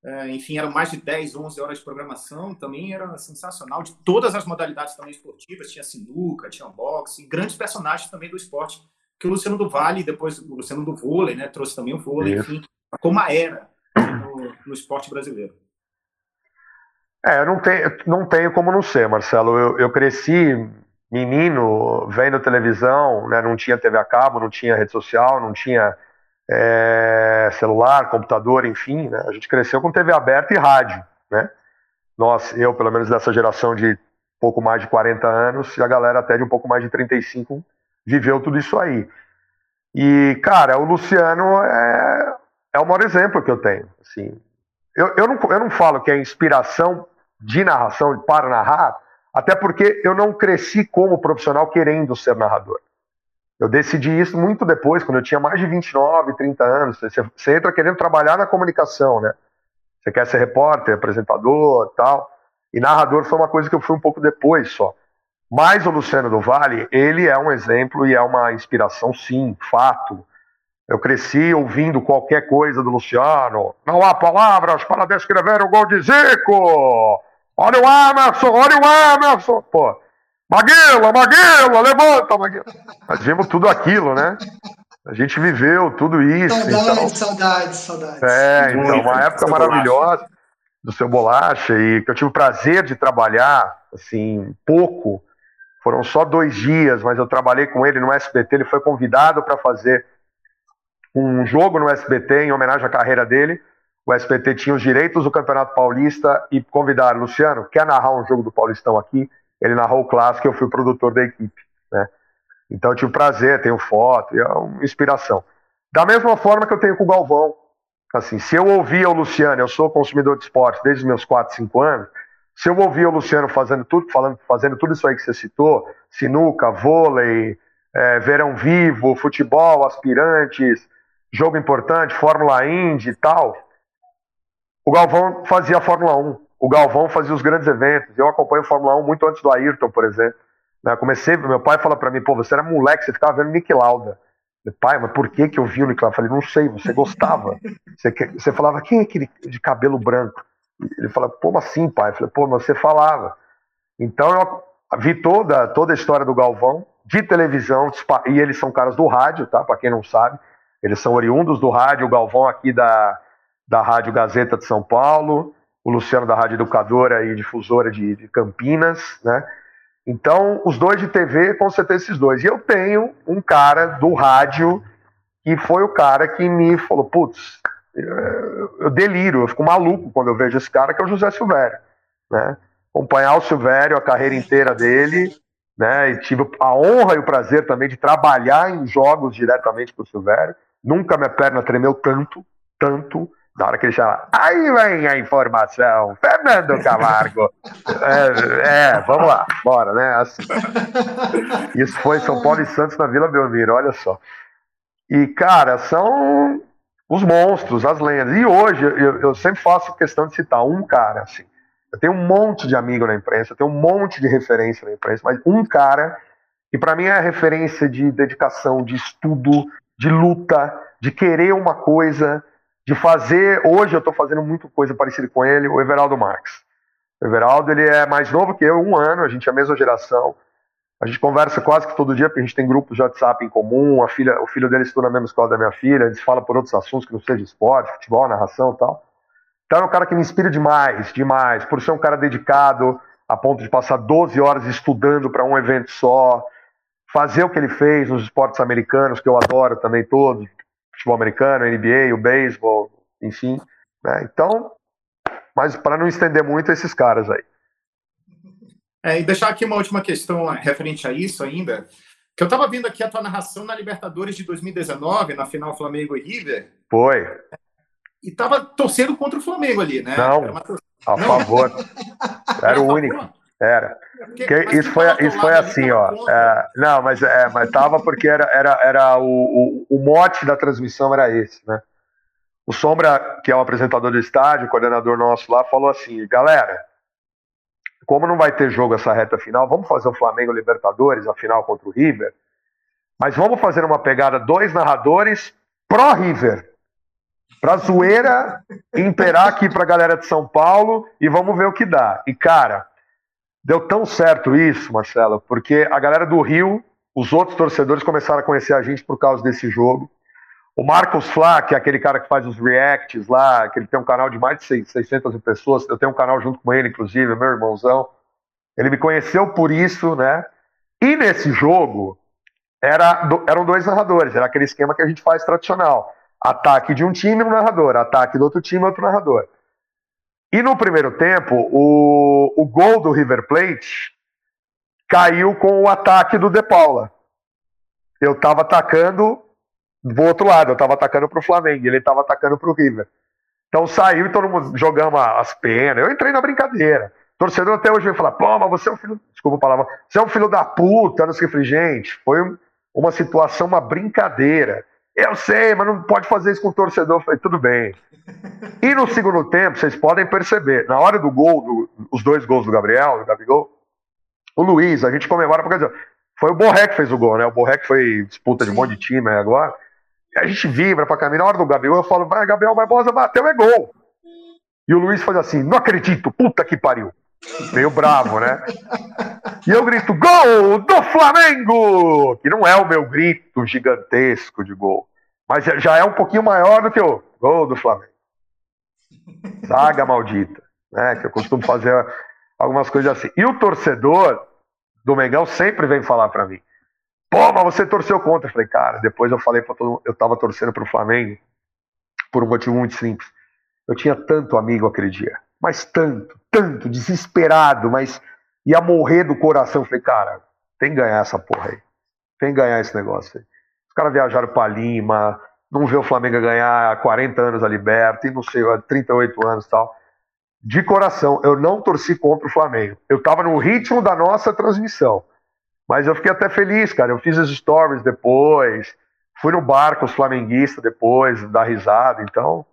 Speaker 1: é, enfim, eram mais de 10, 11 horas de programação, também era sensacional, de todas as modalidades também esportivas, tinha sinuca, tinha boxe, grandes personagens também do esporte, que o Luciano do Vale, depois o Luciano do vôlei, né, trouxe também o vôlei, Isso. enfim, como a era no, no esporte brasileiro.
Speaker 3: É, eu não tenho, não tenho como não ser, Marcelo. Eu, eu cresci menino vendo televisão, né? não tinha TV a cabo, não tinha rede social, não tinha é, celular, computador, enfim. Né? A gente cresceu com TV aberta e rádio. Né? Nós, eu, pelo menos dessa geração de pouco mais de 40 anos, e a galera até de um pouco mais de 35 viveu tudo isso aí. E, cara, o Luciano é, é o maior exemplo que eu tenho. Assim, eu, eu, não, eu não falo que é inspiração de narração para narrar, até porque eu não cresci como profissional querendo ser narrador. Eu decidi isso muito depois, quando eu tinha mais de 29, 30 anos. Você, você entra querendo trabalhar na comunicação, né? Você quer ser repórter, apresentador tal. E narrador foi uma coisa que eu fui um pouco depois só. Mas o Luciano do Vale, ele é um exemplo e é uma inspiração, sim, fato. Eu cresci ouvindo qualquer coisa do Luciano. Não há palavras para descrever o gol de Zico. Olha o Emerson, olha o Emerson. Pô, Maguila, Maguila, levanta, Maguila. Nós vimos tudo aquilo, né? A gente viveu tudo isso.
Speaker 2: Saudades, então... saudades, saudades.
Speaker 3: É, então, uma época maravilhosa do seu Bolacha e que eu tive o prazer de trabalhar, assim, pouco. Foram só dois dias, mas eu trabalhei com ele no SBT. Ele foi convidado para fazer um jogo no SBT em homenagem à carreira dele. O SBT tinha os direitos do Campeonato Paulista e convidaram Luciano, quer narrar um jogo do Paulistão aqui? Ele narrou o clássico, eu fui produtor da equipe, né? Então eu tive prazer, tenho foto, é uma inspiração. Da mesma forma que eu tenho com o Galvão. Assim, se eu ouvia o Luciano, eu sou consumidor de esporte desde os meus 4, 5 anos, se eu ouvia o Luciano fazendo tudo, falando, fazendo tudo isso aí que você citou, sinuca, vôlei, é, verão vivo, futebol, aspirantes, jogo importante, Fórmula Indy e tal. o Galvão fazia a Fórmula 1. O Galvão fazia os grandes eventos. Eu acompanho a Fórmula 1 muito antes do Ayrton, por exemplo. Né? Comecei, meu pai fala para mim, pô, você era moleque, você ficava vendo Nick Lauda. Pai, mas por que que eu vi o Nick Lauda? Eu falei, não sei, você gostava. Você, você falava, quem é aquele de cabelo branco? Ele fala, como assim, pai? Eu falei, pô, mas você falava. Então eu vi toda, toda a história do Galvão, de televisão, e eles são caras do rádio, tá? Para quem não sabe. Eles são oriundos do rádio, o Galvão aqui da, da Rádio Gazeta de São Paulo, o Luciano da Rádio Educadora e Difusora de, de Campinas, né? Então, os dois de TV, com certeza esses dois. E eu tenho um cara do rádio que foi o cara que me falou, putz, eu deliro, eu fico maluco quando eu vejo esse cara, que é o José Silvério, né? Acompanhar o Silvério, a carreira inteira dele, né? E tive a honra e o prazer também de trabalhar em jogos diretamente com o Silvério. Nunca minha perna tremeu tanto, tanto, na hora que ele chama, aí vem a informação, Fernando Camargo. é, é, vamos lá, bora, né? Assim. Isso foi São Paulo e Santos na Vila Belmiro, olha só. E, cara, são os monstros, as lendas. E hoje, eu, eu sempre faço questão de citar um cara, assim. Eu tenho um monte de amigo na imprensa, eu tenho um monte de referência na imprensa, mas um cara que para mim é a referência de dedicação, de estudo, de luta, de querer uma coisa, de fazer. Hoje eu estou fazendo muita coisa parecida com ele, o Everaldo Marques. O Everaldo ele é mais novo que eu, um ano, a gente é a mesma geração. A gente conversa quase que todo dia, porque a gente tem grupos de WhatsApp em comum. A filha, o filho dele estuda na mesma escola da minha filha, a gente fala por outros assuntos que não seja esporte, futebol, narração e tal. Então é um cara que me inspira demais, demais, por ser um cara dedicado a ponto de passar 12 horas estudando para um evento só, fazer o que ele fez nos esportes americanos, que eu adoro também todos, futebol americano, NBA, o beisebol, enfim. Né? Então, mas para não estender muito esses caras aí.
Speaker 1: É, e deixar aqui uma última questão referente a isso ainda, que eu estava vendo aqui a tua narração na Libertadores de 2019, na final Flamengo e River.
Speaker 3: Foi.
Speaker 1: E estava torcendo contra o Flamengo ali, né?
Speaker 3: Não, a não. favor. (laughs) Era o único. Era. Porque, isso foi, isso foi assim, ó. É, não, mas, é, mas tava porque era, era, era o, o, o, mote da transmissão era esse, né? O Sombra, que é o apresentador do estádio, coordenador nosso lá, falou assim: galera, como não vai ter jogo essa reta final, vamos fazer o Flamengo Libertadores, a final contra o River, mas vamos fazer uma pegada dois narradores pró-River, pra zoeira imperar aqui pra galera de São Paulo e vamos ver o que dá. E cara Deu tão certo isso, Marcelo, porque a galera do Rio, os outros torcedores começaram a conhecer a gente por causa desse jogo. O Marcos Flá, que é aquele cara que faz os reacts lá, que ele tem um canal de mais de 600 pessoas, eu tenho um canal junto com ele, inclusive, meu irmãozão. Ele me conheceu por isso, né? E nesse jogo, era, eram dois narradores, era aquele esquema que a gente faz tradicional. Ataque de um time, um narrador. Ataque do outro time, outro narrador. E no primeiro tempo, o, o gol do River Plate caiu com o ataque do De Paula. Eu estava atacando do outro lado, eu estava atacando para o Flamengo, ele estava atacando para o River. Então saiu e todo mundo jogando as penas. Eu entrei na brincadeira. Torcedor até hoje vem falar, pô, mas você é um filho. Desculpa a palavra. Você é um filho da puta, não sei o que. Gente, foi uma situação, uma brincadeira. Eu sei, mas não pode fazer isso com o torcedor. Eu falei, tudo bem. E no segundo tempo, vocês podem perceber, na hora do gol, do, os dois gols do Gabriel, do Gabigol, o Luiz, a gente comemora porque dizer, foi o Borré que fez o gol, né? O Borré que foi disputa de um monte de time agora. A gente vibra pra caminhar. Na hora do Gabigol, eu falo, vai, Gabriel Barbosa bateu, é gol. E o Luiz faz assim, não acredito, puta que pariu. Meio bravo, né? E eu grito, gol do Flamengo! Que não é o meu grito gigantesco de gol. Mas já é um pouquinho maior do que o gol do Flamengo. Saga maldita. Né? Que eu costumo fazer algumas coisas assim. E o torcedor do Mengão sempre vem falar para mim. Pô, mas você torceu contra. Eu falei, cara, depois eu falei para todo mundo, eu tava torcendo pro Flamengo por um motivo muito simples. Eu tinha tanto amigo aquele dia mas tanto, tanto, desesperado, mas ia morrer do coração. falei, cara, tem que ganhar essa porra aí. Tem que ganhar esse negócio aí. Os caras viajaram para Lima, não vê o Flamengo ganhar há 40 anos a Liberta, e não sei, há 38 anos e tal. De coração, eu não torci contra o Flamengo. Eu tava no ritmo da nossa transmissão. Mas eu fiquei até feliz, cara. Eu fiz as stories depois, fui no bar com os flamenguistas depois, dar risada. Então,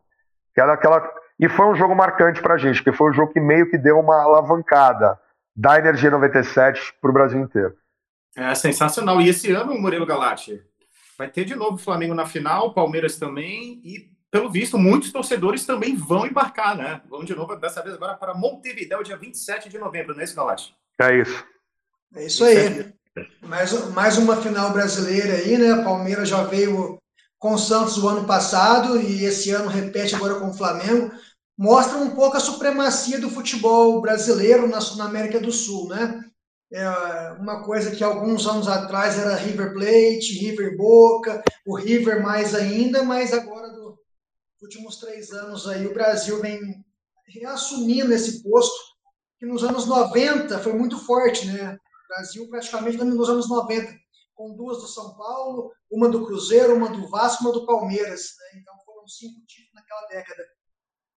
Speaker 3: aquela, aquela E foi um jogo marcante pra gente, porque foi um jogo que meio que deu uma alavancada da Energia 97 pro Brasil inteiro.
Speaker 1: É sensacional. E esse ano, Murilo Galati, vai ter de novo o Flamengo na final, Palmeiras também, e pelo visto, muitos torcedores também vão embarcar, né? Vão de novo, dessa vez agora para Montevideo, dia 27 de novembro, não é isso, Galati?
Speaker 3: É isso.
Speaker 2: É isso aí. Mais, mais uma final brasileira aí, né? Palmeiras já veio com o Santos o ano passado e esse ano repete agora com o Flamengo. Mostra um pouco a supremacia do futebol brasileiro na, na América do Sul, né? É uma coisa que alguns anos atrás era River Plate, River Boca, o River mais ainda, mas agora dos últimos três anos aí o Brasil vem reassumindo esse posto que nos anos 90 foi muito forte, né? Brasil praticamente nos anos 90, com duas do São Paulo, uma do Cruzeiro, uma do Vasco, uma do Palmeiras, né? Então foram cinco títulos naquela década.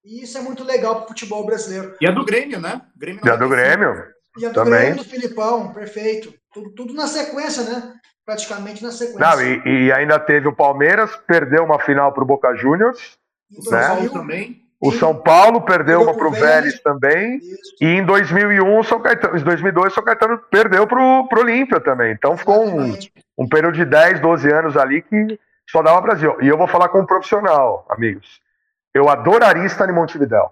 Speaker 2: E isso é muito legal para o futebol brasileiro.
Speaker 1: E a do Grêmio, né?
Speaker 3: Grêmio e a do Grêmio.
Speaker 2: E a do Também. Grêmio do Filipão, perfeito. Tudo, tudo na sequência, né? Praticamente na sequência.
Speaker 3: Não, e, e ainda teve o Palmeiras, perdeu uma final para o Boca Juniors.
Speaker 1: O né? Também.
Speaker 3: O São Paulo perdeu uma para o Vélez também. Isso. E em 2001, São Caetano, em 2002, São Caetano perdeu para o Olímpia também. Então ficou um, um período de 10, 12 anos ali que só dava Brasil. E eu vou falar como profissional, amigos. Eu adoraria estar em Montevidéu.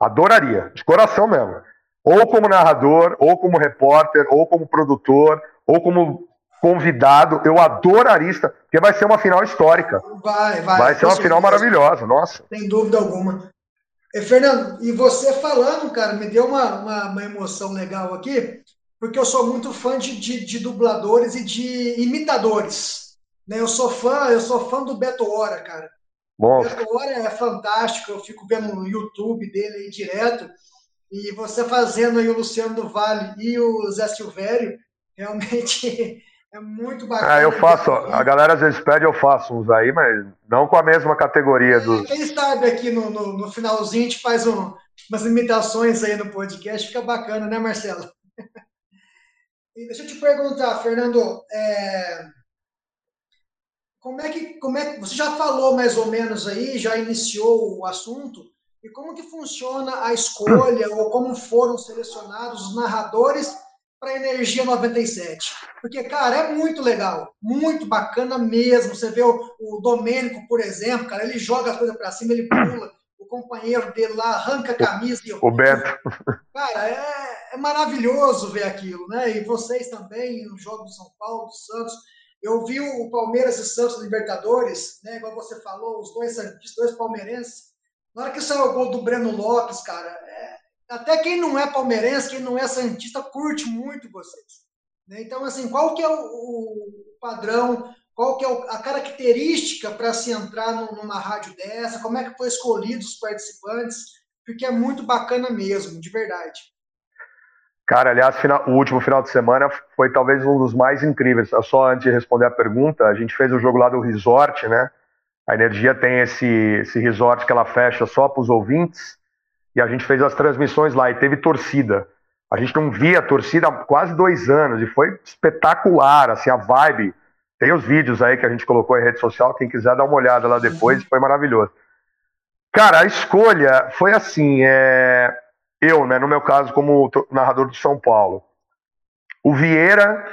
Speaker 3: Adoraria, de coração mesmo ou como narrador, ou como repórter, ou como produtor, ou como convidado. Eu adoraria estar, porque vai ser uma final histórica.
Speaker 2: Vai, vai.
Speaker 3: Vai ser uma final maravilhosa, nossa.
Speaker 2: Sem dúvida alguma. E, Fernando, e você falando, cara, me deu uma, uma, uma, emoção legal aqui, porque eu sou muito fã de, de, de dubladores e de imitadores. Né? Eu sou fã, eu sou fã do Beto Hora, cara. Bom. O Beto Hora é fantástico, eu fico vendo no YouTube dele aí direto. E você fazendo aí o Luciano do Vale e o Zé Silvério, realmente (laughs) é muito bacana.
Speaker 3: Ah, eu faço. A galera às vezes pede, eu faço uns aí, mas não com a mesma categoria do.
Speaker 2: Quem sabe aqui no, no, no, finalzinho a gente faz um, umas imitações aí no podcast, fica bacana, né, Marcelo? (laughs) e deixa eu te perguntar, Fernando, é... como é que como é você já falou mais ou menos aí, já iniciou o assunto? E como que funciona a escolha ou como foram selecionados os narradores para a Energia 97? Porque, cara, é muito legal, muito bacana mesmo. Você vê o, o Domênico, por exemplo, cara, ele joga as coisas para cima, ele pula, o companheiro dele lá arranca a camisa.
Speaker 3: O Beto.
Speaker 2: Cara, é, é maravilhoso ver aquilo, né? E vocês também, no jogo do São Paulo, do Santos. Eu vi o Palmeiras e Santos Libertadores, né? Igual você falou, os dois, os dois palmeirenses na hora que saiu o gol do Breno Lopes, cara, é, até quem não é palmeirense, quem não é santista, curte muito vocês. Né? Então, assim, qual que é o, o padrão, qual que é a característica para se entrar numa rádio dessa? Como é que foi escolhido os participantes? Porque é muito bacana mesmo, de verdade.
Speaker 3: Cara, aliás, final, o último final de semana foi talvez um dos mais incríveis. Só antes de responder a pergunta, a gente fez o jogo lá do Resort, né? A Energia tem esse, esse resort que ela fecha só para os ouvintes, e a gente fez as transmissões lá e teve torcida. A gente não via a torcida há quase dois anos e foi espetacular, assim, a vibe. Tem os vídeos aí que a gente colocou em rede social, quem quiser dar uma olhada lá depois, foi maravilhoso. Cara, a escolha foi assim, é... eu, né, no meu caso, como narrador do São Paulo. O Vieira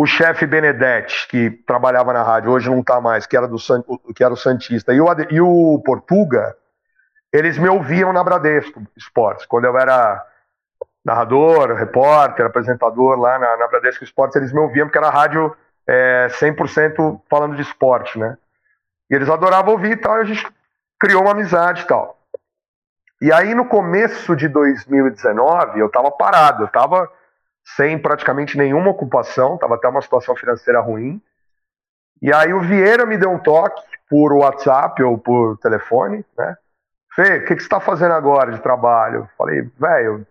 Speaker 3: o chefe Benedetti, que trabalhava na rádio, hoje não está mais, que era, do, que era o Santista, e o, e o Portuga, eles me ouviam na Bradesco Esportes. Quando eu era narrador, repórter, apresentador lá na, na Bradesco Esportes, eles me ouviam porque era rádio é, 100% falando de esporte, né? E eles adoravam ouvir e tal, e a gente criou uma amizade e tal. E aí, no começo de 2019, eu estava parado, eu estava sem praticamente nenhuma ocupação, estava até uma situação financeira ruim. E aí o Vieira me deu um toque por WhatsApp ou por telefone, né? Fê, o que, que você está fazendo agora de trabalho? Falei, velho,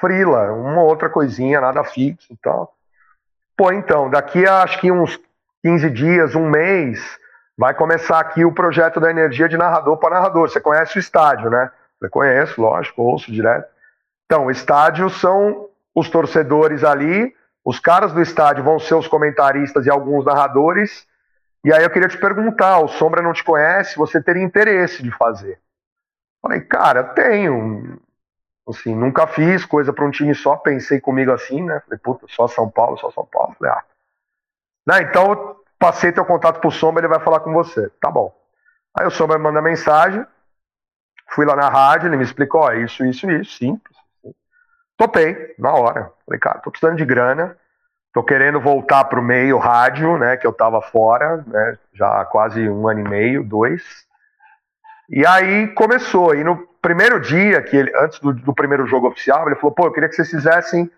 Speaker 3: frila, uma outra coisinha, nada fixo e tal. Pô, então, daqui a acho que uns 15 dias, um mês, vai começar aqui o projeto da energia de narrador para narrador. Você conhece o estádio, né? Eu conheço, lógico, ouço direto. Então, estádios são os torcedores ali, os caras do estádio vão ser os comentaristas e alguns narradores. E aí eu queria te perguntar, o Sombra não te conhece, você teria interesse de fazer? Falei, cara, tenho. Assim, nunca fiz coisa para um time só, pensei comigo assim, né? Falei, puta, só São Paulo, só São Paulo. Falei, ah. Não, então passei teu contato pro Sombra, ele vai falar com você. Tá bom. Aí o Sombra me manda mensagem, fui lá na rádio, ele me explicou, ó, isso, isso, isso, simples. Topei, na hora. Falei, cara, tô precisando de grana, tô querendo voltar pro meio rádio, né, que eu tava fora, né, já há quase um ano e meio, dois. E aí começou, e no primeiro dia, que ele, antes do, do, primeiro jogo oficial, ele falou: pô, eu queria que vocês fizessem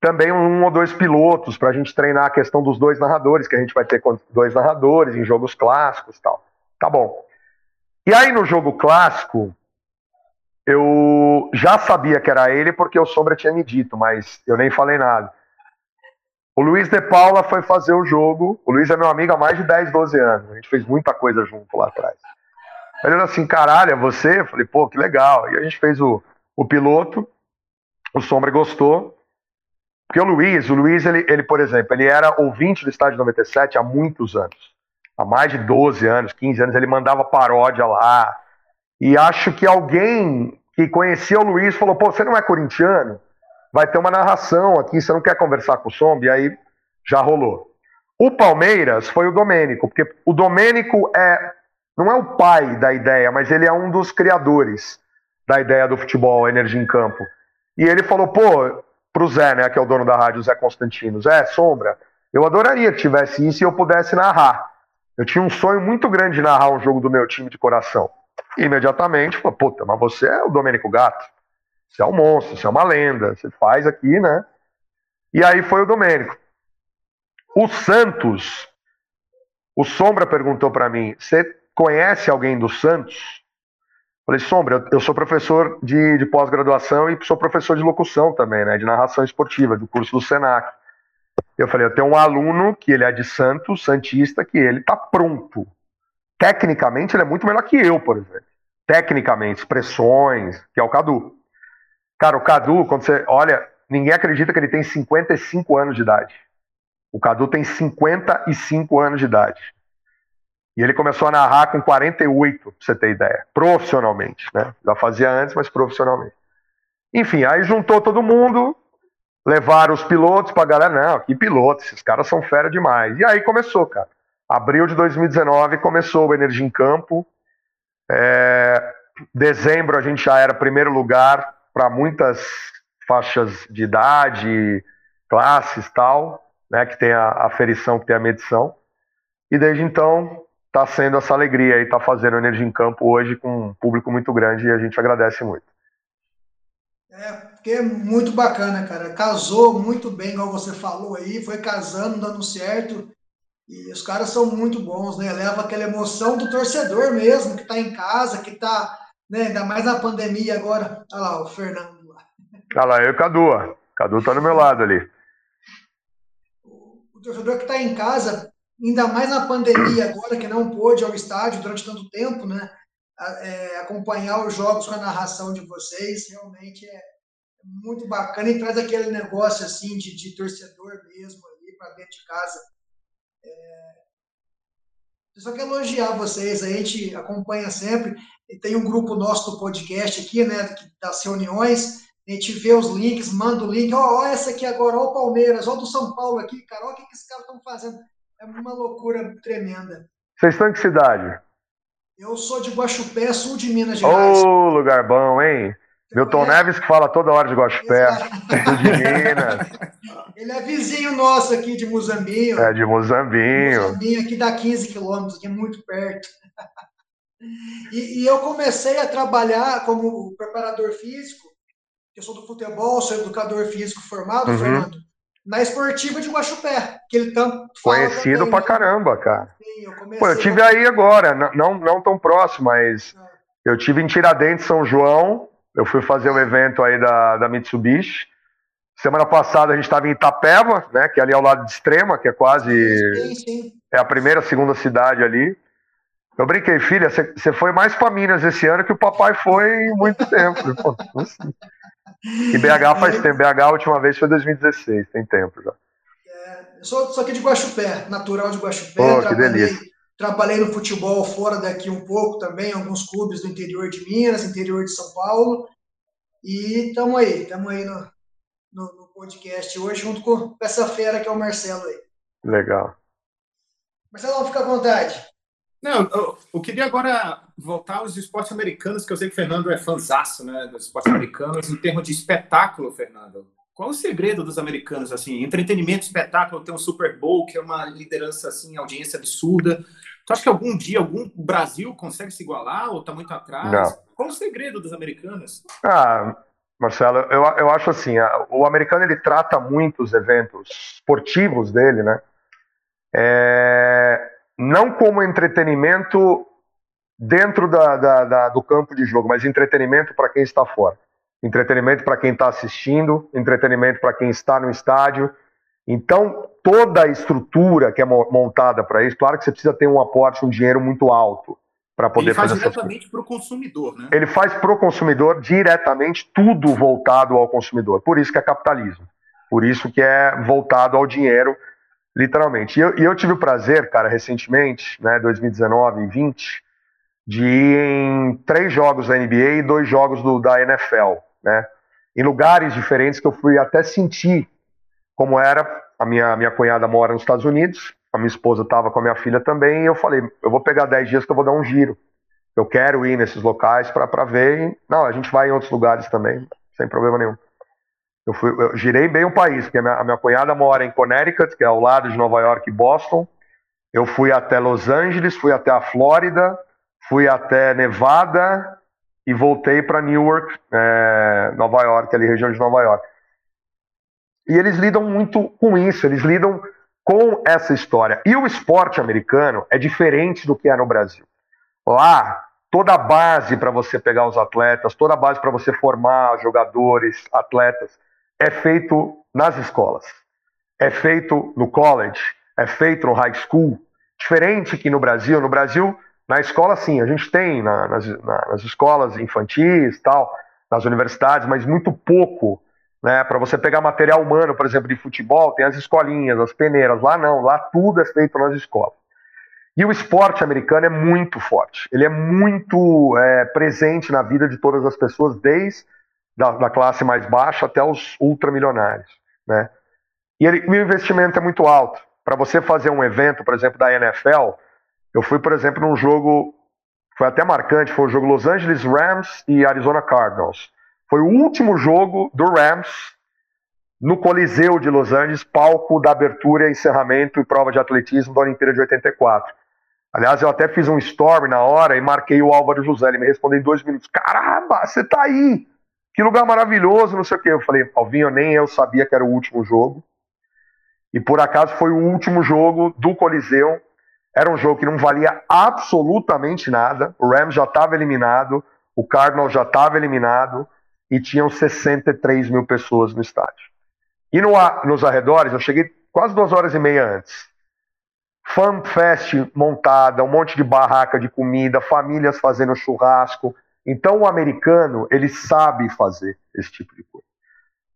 Speaker 3: também um ou dois pilotos para a gente treinar a questão dos dois narradores, que a gente vai ter dois narradores em jogos clássicos tal. Tá bom. E aí no jogo clássico, eu já sabia que era ele porque o Sombra tinha me dito, mas eu nem falei nada. O Luiz de Paula foi fazer o jogo. O Luiz é meu amigo há mais de 10, 12 anos. A gente fez muita coisa junto lá atrás. Ele falou assim, caralho, é você? Eu falei, pô, que legal. E a gente fez o, o piloto, o Sombra gostou. Porque o Luiz, o Luiz, ele, ele, por exemplo, ele era ouvinte do Estádio 97 há muitos anos. Há mais de 12 anos, 15 anos, ele mandava paródia lá. E acho que alguém que conhecia o Luiz falou, pô, você não é corintiano? Vai ter uma narração aqui, você não quer conversar com o Sombra? E aí já rolou. O Palmeiras foi o Domênico, porque o Domênico é não é o pai da ideia, mas ele é um dos criadores da ideia do futebol, energia em campo. E ele falou, pô, pro Zé, né, que é o dono da rádio, Zé Constantino, Zé, Sombra, eu adoraria que tivesse isso e eu pudesse narrar. Eu tinha um sonho muito grande de narrar um jogo do meu time de coração. E imediatamente, falou, puta, mas você é o Domênico Gato. Você é um monstro, você é uma lenda, você faz aqui, né? E aí foi o Domênico. O Santos, o Sombra perguntou para mim, você conhece alguém do Santos? Falei, Sombra, eu sou professor de, de pós-graduação e sou professor de locução também, né, de narração esportiva, do curso do Senac. Eu falei, eu tenho um aluno que ele é de Santos, Santista, que ele está pronto. Tecnicamente, ele é muito melhor que eu, por exemplo. Tecnicamente, expressões, que é o Cadu. Cara, o Cadu, quando você olha, ninguém acredita que ele tem 55 anos de idade. O Cadu tem 55 anos de idade. E ele começou a narrar com 48, pra você ter ideia, profissionalmente, né? Já fazia antes, mas profissionalmente. Enfim, aí juntou todo mundo, levaram os pilotos pra galera, não, que piloto, esses caras são fera demais. E aí começou, cara. Abril de 2019 começou o Energia em Campo. É, dezembro a gente já era primeiro lugar para muitas faixas de idade, classes tal, né, que tem a aferição, que tem a medição. E desde então está sendo essa alegria e está fazendo Energia em Campo hoje com um público muito grande e a gente agradece muito.
Speaker 2: É, porque é muito bacana, cara. Casou muito bem, igual você falou aí, foi casando, dando certo. E os caras são muito bons, né? Leva aquela emoção do torcedor mesmo, que está em casa, que está, né, ainda mais na pandemia agora. Olha lá, o Fernando lá.
Speaker 3: Olha lá, eu e o Cadu, ó. Cadu tá do meu lado ali.
Speaker 2: O torcedor que está em casa ainda mais na pandemia agora, que não pôde ao estádio durante tanto tempo, né? É, acompanhar os jogos com a narração de vocês, realmente é muito bacana e traz aquele negócio assim de, de torcedor mesmo ali para dentro de casa. É... Eu só quero elogiar vocês, a gente acompanha sempre, e tem um grupo nosso do podcast aqui, né, das reuniões, a gente vê os links, manda o link, ó, ó essa aqui agora, ó o Palmeiras, ó do São Paulo aqui, cara, ó o que, que esses caras estão fazendo. É uma loucura tremenda.
Speaker 3: Vocês estão em que cidade?
Speaker 2: Eu sou de Guaxupé, sul de Minas Gerais.
Speaker 3: Ô, oh, lugar bom, hein? Você Milton conhece? Neves que fala toda hora de Guaxupé, sul de Minas. (laughs)
Speaker 2: Ele é vizinho nosso aqui de Muzambinho.
Speaker 3: É, de Muzambinho.
Speaker 2: Muzambinho aqui dá 15 quilômetros, que é muito perto. (laughs) E, e, eu comecei a trabalhar como preparador físico, eu sou do futebol, sou educador físico formado, uhum. Fernando na esportiva de Guaxupé, que ele tanto
Speaker 3: Conhecido também, pra né? caramba, cara. Sim, eu Pô, eu tive aí agora, não, não tão próximo, mas é. eu tive em Tiradentes, São João, eu fui fazer um evento aí da, da Mitsubishi. Semana passada a gente estava em Itapeva, né, que é ali ao lado de Extrema, que é quase sim, sim. é a primeira, segunda cidade ali. Eu brinquei, filha, você foi mais para Minas esse ano que o papai foi em muito (laughs) tempo. E BH faz tempo. BH a última vez foi 2016, tem tempo já.
Speaker 2: Eu sou, sou aqui de Guaxupé, natural de Guaxupé.
Speaker 3: Que delícia.
Speaker 2: trabalhei no futebol fora daqui um pouco também, alguns clubes do interior de Minas, interior de São Paulo. E estamos aí, estamos aí no, no, no, podcast hoje, junto com essa fera que é o Marcelo aí.
Speaker 3: Legal.
Speaker 2: Marcelo, fica à vontade.
Speaker 1: Não, eu, eu, queria agora voltar aos esportes americanos, que eu sei que o Fernando é fanzaço, né, dos esportes americanos, em termos de espetáculo, Fernando. Qual o segredo dos americanos, assim? Entretenimento, espetáculo, tem um Super Bowl, que é uma liderança, assim, audiência absurda. Tu acha que algum dia, algum Brasil consegue se igualar ou está muito atrás? Não. Qual o segredo dos americanos?
Speaker 3: Ah, Marcelo, eu, eu acho assim, o americano ele trata muito os eventos esportivos dele, né? É, não como entretenimento dentro da, da, da, do campo de jogo, mas entretenimento para quem está fora entretenimento para quem está assistindo, entretenimento para quem está no estádio. Então, toda a estrutura que é montada para isso, claro que você precisa ter um aporte, um dinheiro muito alto para poder
Speaker 1: Ele faz
Speaker 3: fazer
Speaker 1: diretamente para o consumidor, né?
Speaker 3: Ele faz para o consumidor diretamente tudo voltado ao consumidor. Por isso que é capitalismo. Por isso que é voltado ao dinheiro, literalmente. E eu, e eu tive o prazer, cara, recentemente, né, 2019 e 20, de ir em três jogos da NBA e dois jogos do, da NFL né? Em lugares diferentes que eu fui até sentir como era. A minha, minha cunhada mora nos Estados Unidos, a minha esposa estava com a minha filha também, e eu falei, eu vou pegar 10 dias que eu vou dar um giro. Eu quero ir nesses locais para ver. Não, a gente vai em outros lugares também, sem problema nenhum. Eu, fui, eu girei bem o país, porque a minha, a minha cunhada mora em Connecticut, que é ao lado de Nova York e Boston. Eu fui até Los Angeles, fui até a Flórida, fui até Nevada, e voltei para Newark, é, Nova York, ali região de Nova York. E eles lidam muito com isso, eles lidam com essa história. E o esporte americano é diferente do que é no Brasil. Lá, toda a base para você pegar os atletas, toda a base para você formar jogadores, atletas, é feito nas escolas. É feito no college, é feito no high school. Diferente que no Brasil. No Brasil, na escola, sim, a gente tem na, nas, na, nas escolas infantis, tal, nas universidades, mas muito pouco. Né, para você pegar material humano, por exemplo, de futebol, tem as escolinhas, as peneiras. Lá não, lá tudo é feito nas escolas. E o esporte americano é muito forte. Ele é muito é, presente na vida de todas as pessoas, desde da, da classe mais baixa até os ultramilionários. Né? E, ele, o investimento é muito alto. Para você fazer um evento, por exemplo, da NFL, eu fui, por exemplo, num jogo, foi até marcante, foi o jogo Los Angeles Rams e Arizona Cardinals. Foi o último jogo do Rams no Coliseu de Los Angeles, palco da abertura, encerramento e prova de atletismo da Olimpíada de 84. Aliás, eu até fiz um story na hora e marquei o Álvaro José. Ele me respondeu em dois minutos: Caramba, você tá aí! Que lugar maravilhoso, não sei o quê. Eu falei: Alvinho, nem eu sabia que era o último jogo. E por acaso foi o último jogo do Coliseu era um jogo que não valia absolutamente nada. O Rams já estava eliminado, o Cardinals já estava eliminado e tinham 63 mil pessoas no estádio. E no, nos arredores, eu cheguei quase duas horas e meia antes. Fan Fest montada, um monte de barraca de comida, famílias fazendo churrasco. Então o americano, ele sabe fazer esse tipo de coisa.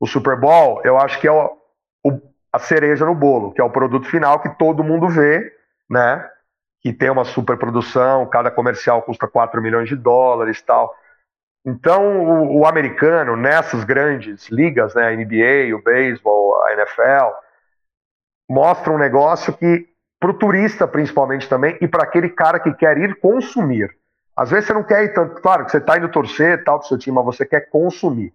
Speaker 3: O Super Bowl, eu acho que é o, o, a cereja no bolo, que é o produto final que todo mundo vê né? Que tem uma superprodução, cada comercial custa 4 milhões de dólares tal. Então, o, o americano, nessas grandes ligas, né, a NBA, o beisebol, a NFL, mostra um negócio que, para o turista principalmente também, e para aquele cara que quer ir consumir. Às vezes você não quer ir tanto, claro que você está indo torcer tal do seu time, mas você quer consumir.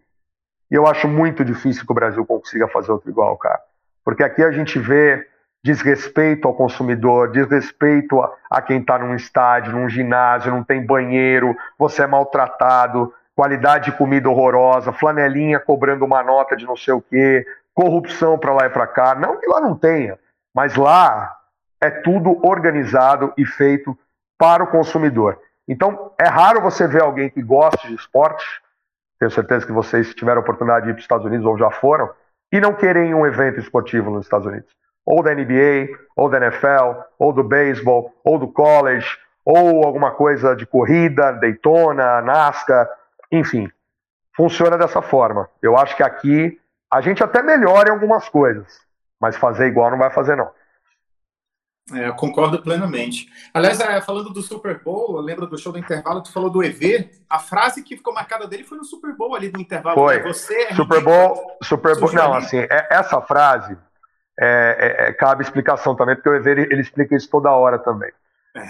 Speaker 3: E eu acho muito difícil que o Brasil consiga fazer outro igual, cara. Porque aqui a gente vê desrespeito ao consumidor, desrespeito a, a quem está num estádio, num ginásio, não tem banheiro, você é maltratado, qualidade de comida horrorosa, flanelinha cobrando uma nota de não sei o quê, corrupção para lá e para cá. Não que lá não tenha, mas lá é tudo organizado e feito para o consumidor. Então, é raro você ver alguém que gosta de esporte, tenho certeza que vocês tiveram a oportunidade de ir para os Estados Unidos ou já foram, e não querem um evento esportivo nos Estados Unidos ou da NBA, ou da NFL, ou do beisebol, ou do college, ou alguma coisa de corrida, Daytona, NASCAR, enfim. Funciona dessa forma. Eu acho que aqui a gente até melhora em algumas coisas, mas fazer igual não vai fazer não.
Speaker 1: É, concordo plenamente. Aliás, é, falando do Super Bowl, eu lembro do show do intervalo, tu falou do EV. A frase que ficou marcada dele foi no Super Bowl ali do intervalo.
Speaker 3: Foi. Né? Você é Super Bowl, Super Bowl. Não, assim, é, essa frase é, é, cabe explicação também, porque o EV ele, explica isso toda hora também.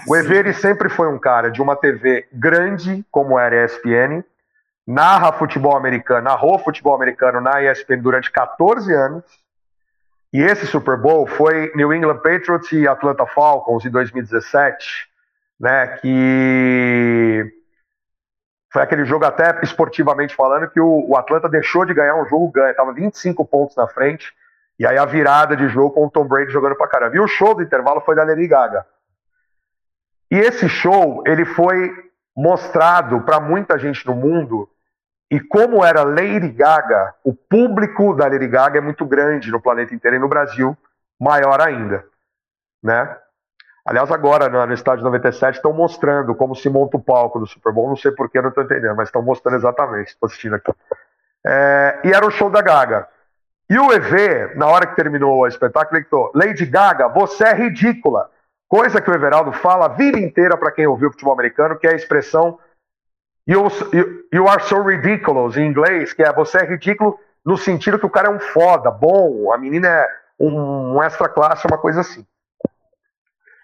Speaker 3: o EV ele sempre foi um cara de uma TV grande, como era a ESPN, narra futebol americano, narrou futebol americano na ESPN durante 14 anos e esse Super Bowl foi New England Patriots e Atlanta Falcons em 2017, né? Que foi aquele jogo até esportivamente falando que o, o Atlanta deixou de ganhar um jogo ganho, estava 25 pontos na frente e aí a virada de jogo com o Tom Brady jogando pra caramba. E o show do intervalo foi da Lady Gaga. E esse show ele foi mostrado para muita gente no mundo e como era Lady Gaga, o público da Lady Gaga é muito grande no planeta inteiro e no Brasil, maior ainda. Né? Aliás, agora no, estádio 97 estão mostrando como se monta o palco do Super Bowl. Não sei porquê, não estou entendendo, mas estão mostrando exatamente. Estou assistindo aqui. É, e era o show da Gaga. E o EV, na hora que terminou o espetáculo, ele gritou: Lady Gaga, você é ridícula. Coisa que o Everaldo fala a vida inteira para quem ouviu o futebol americano, que é a expressão You, you, you are so ridiculous, em inglês, que é você é ridículo no sentido que o cara é um foda, bom, a menina é um, um extra classe, uma coisa assim.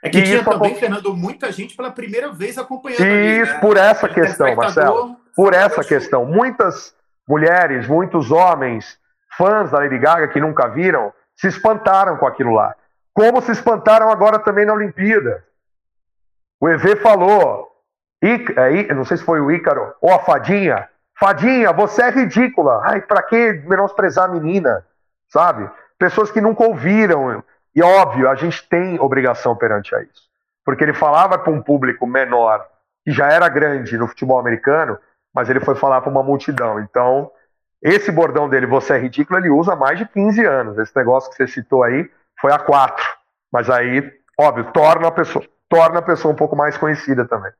Speaker 1: É que e tinha também, Fernando, muita gente pela primeira vez acompanhando.
Speaker 3: Isso, ali, né? por essa questão, Marcelo. Por essa questão. Muitas mulheres, muitos homens, fãs da Lady Gaga que nunca viram, se espantaram com aquilo lá. Como se espantaram agora também na Olimpíada. O EV falou: é, não sei se foi o Ícaro ou a Fadinha. Fadinha, você é ridícula. Ai, pra que menosprezar a menina? Sabe? Pessoas que nunca ouviram. E óbvio, a gente tem obrigação perante a isso. Porque ele falava para um público menor, que já era grande no futebol americano, mas ele foi falar para uma multidão. Então, esse bordão dele, você é ridículo, ele usa há mais de 15 anos. Esse negócio que você citou aí foi há quatro. Mas aí, óbvio, torna a pessoa, torna a pessoa um pouco mais conhecida também.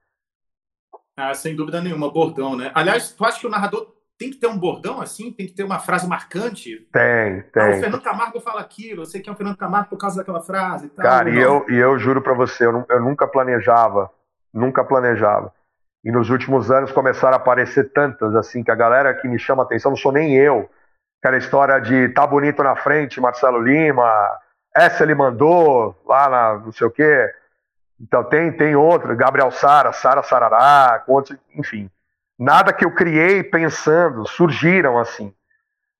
Speaker 1: Ah, sem dúvida nenhuma, bordão, né? Aliás, tu acha que o narrador tem que ter um bordão assim? Tem que ter uma frase marcante?
Speaker 3: Tem, tem. Ah,
Speaker 1: o Fernando Camargo fala aquilo, eu sei que é o Fernando Camargo por causa daquela frase e tal.
Speaker 3: Cara, e eu, e eu juro para você, eu, eu nunca planejava, nunca planejava. E nos últimos anos começaram a aparecer tantas, assim, que a galera que me chama atenção, não sou nem eu. Aquela história de tá bonito na frente, Marcelo Lima, essa ele mandou, lá na não sei o quê. Então tem, tem outro, Gabriel Sara, Sara Sarará, enfim. Nada que eu criei pensando, surgiram assim.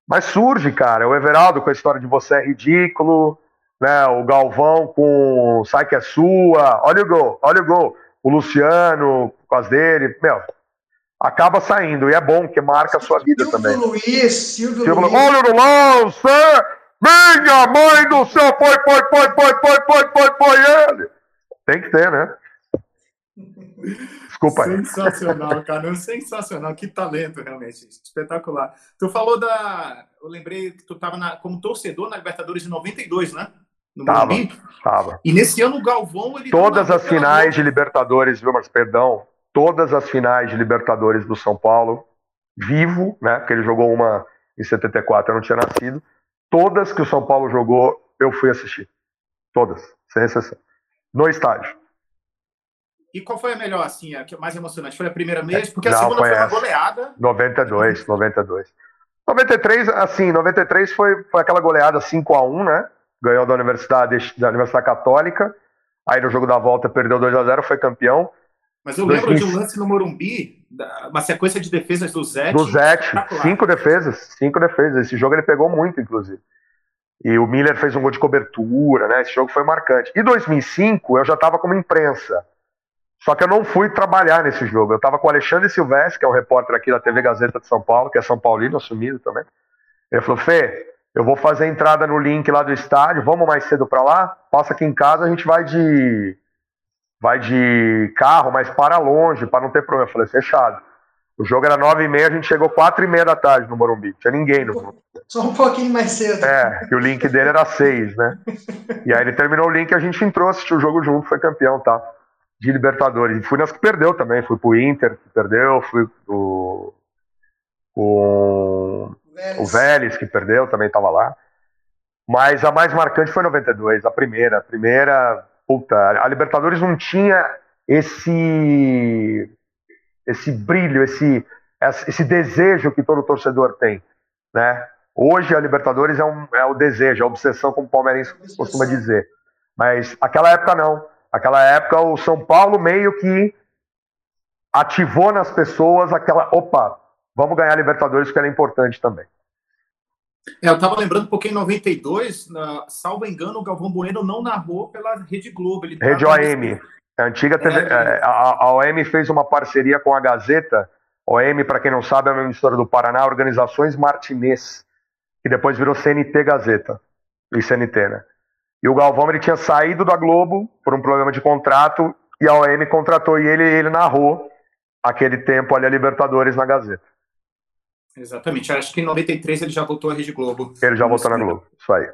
Speaker 3: Mas surge, cara, o Everaldo com a história de você é ridículo, né? O Galvão com sai que é sua, olha o gol, olha o gol. O Luciano com as dele, meu, acaba saindo e é bom que marca a sua vida Silvio também.
Speaker 2: Luiz, Silvio, Silvio Luiz.
Speaker 3: Olha o lance! Minha mãe do céu, foi, foi, foi, foi, foi, foi, foi, foi ele! Tem que ter, né? Desculpa
Speaker 1: aí. Sensacional, cara. (laughs) Sensacional. Que talento, realmente. Espetacular. Tu falou da. Eu lembrei que tu estava como torcedor na Libertadores de 92, né?
Speaker 3: No tava, tava.
Speaker 1: E nesse ano o Galvão. Ele
Speaker 3: todas as finais de Libertadores, viu, mas perdão. Todas as finais de Libertadores do São Paulo, vivo, né? Porque ele jogou uma em 74, eu não tinha nascido. Todas que o São Paulo jogou, eu fui assistir. Todas, sem exceção no estádio.
Speaker 1: E qual foi a melhor, assim, a mais emocionante? Foi a primeira vez? Porque a Não, segunda foi, foi uma goleada.
Speaker 3: 92, 92. 93, assim, 93 foi, foi aquela goleada 5 a 1 né? Ganhou da Universidade, da Universidade Católica. Aí no jogo da volta perdeu 2 a 0 foi campeão.
Speaker 1: Mas eu lembro 2000... de um lance no Morumbi, uma sequência de defesas do Zete.
Speaker 3: Do Zete, cinco defesas, cinco defesas. Esse jogo ele pegou muito, inclusive. E o Miller fez um gol de cobertura, né? Esse jogo foi marcante. Em 2005, eu já estava como imprensa. Só que eu não fui trabalhar nesse jogo. Eu estava com o Alexandre Silvestre, que é o repórter aqui da TV Gazeta de São Paulo, que é São Paulino, assumido também. Ele falou: Fê, eu vou fazer a entrada no link lá do estádio, vamos mais cedo para lá? Passa aqui em casa, a gente vai de vai de carro, mas para longe, para não ter problema. Eu falei: fechado. O jogo era nove e meia, a gente chegou quatro e meia da tarde no Morumbi. Tinha ninguém no Morumbi.
Speaker 2: Só um pouquinho mais cedo.
Speaker 3: É, e o link dele era seis, né? (laughs) E aí ele terminou o link, a gente entrou, assistiu o jogo junto, foi campeão, tá? De Libertadores. E fui nas que perdeu também. Fui pro Inter, que perdeu, fui pro, com o Vélez, que perdeu, também tava lá. Mas a mais marcante foi 92, a primeira. A primeira, puta, a Libertadores não tinha esse esse brilho, esse esse desejo que todo torcedor tem, né? Hoje a Libertadores é, um, é o desejo, a obsessão, como o palmeirense costuma dizer. Mas aquela época não. Aquela época o São Paulo meio que ativou nas pessoas aquela, opa, vamos ganhar a Libertadores, que era importante também.
Speaker 1: É, eu estava lembrando porque em 92, na, salvo engano, o Galvão Bueno não narrou pela Rede Globo. Ele
Speaker 3: Rede OM. A antiga TV, é, é, a, a OM fez uma parceria com a Gazeta. OM, para quem não sabe, é uma emissora do Paraná, Organizações Martinez, que depois virou CNT Gazeta. E CNT, né? E o Galvão ele tinha saído da Globo por um problema de contrato e a OM contratou e ele, ele narrou aquele tempo ali a Libertadores na Gazeta.
Speaker 1: Exatamente. Acho que em 93 ele já voltou à Rede Globo.
Speaker 3: Ele já voltou na Globo. Isso aí.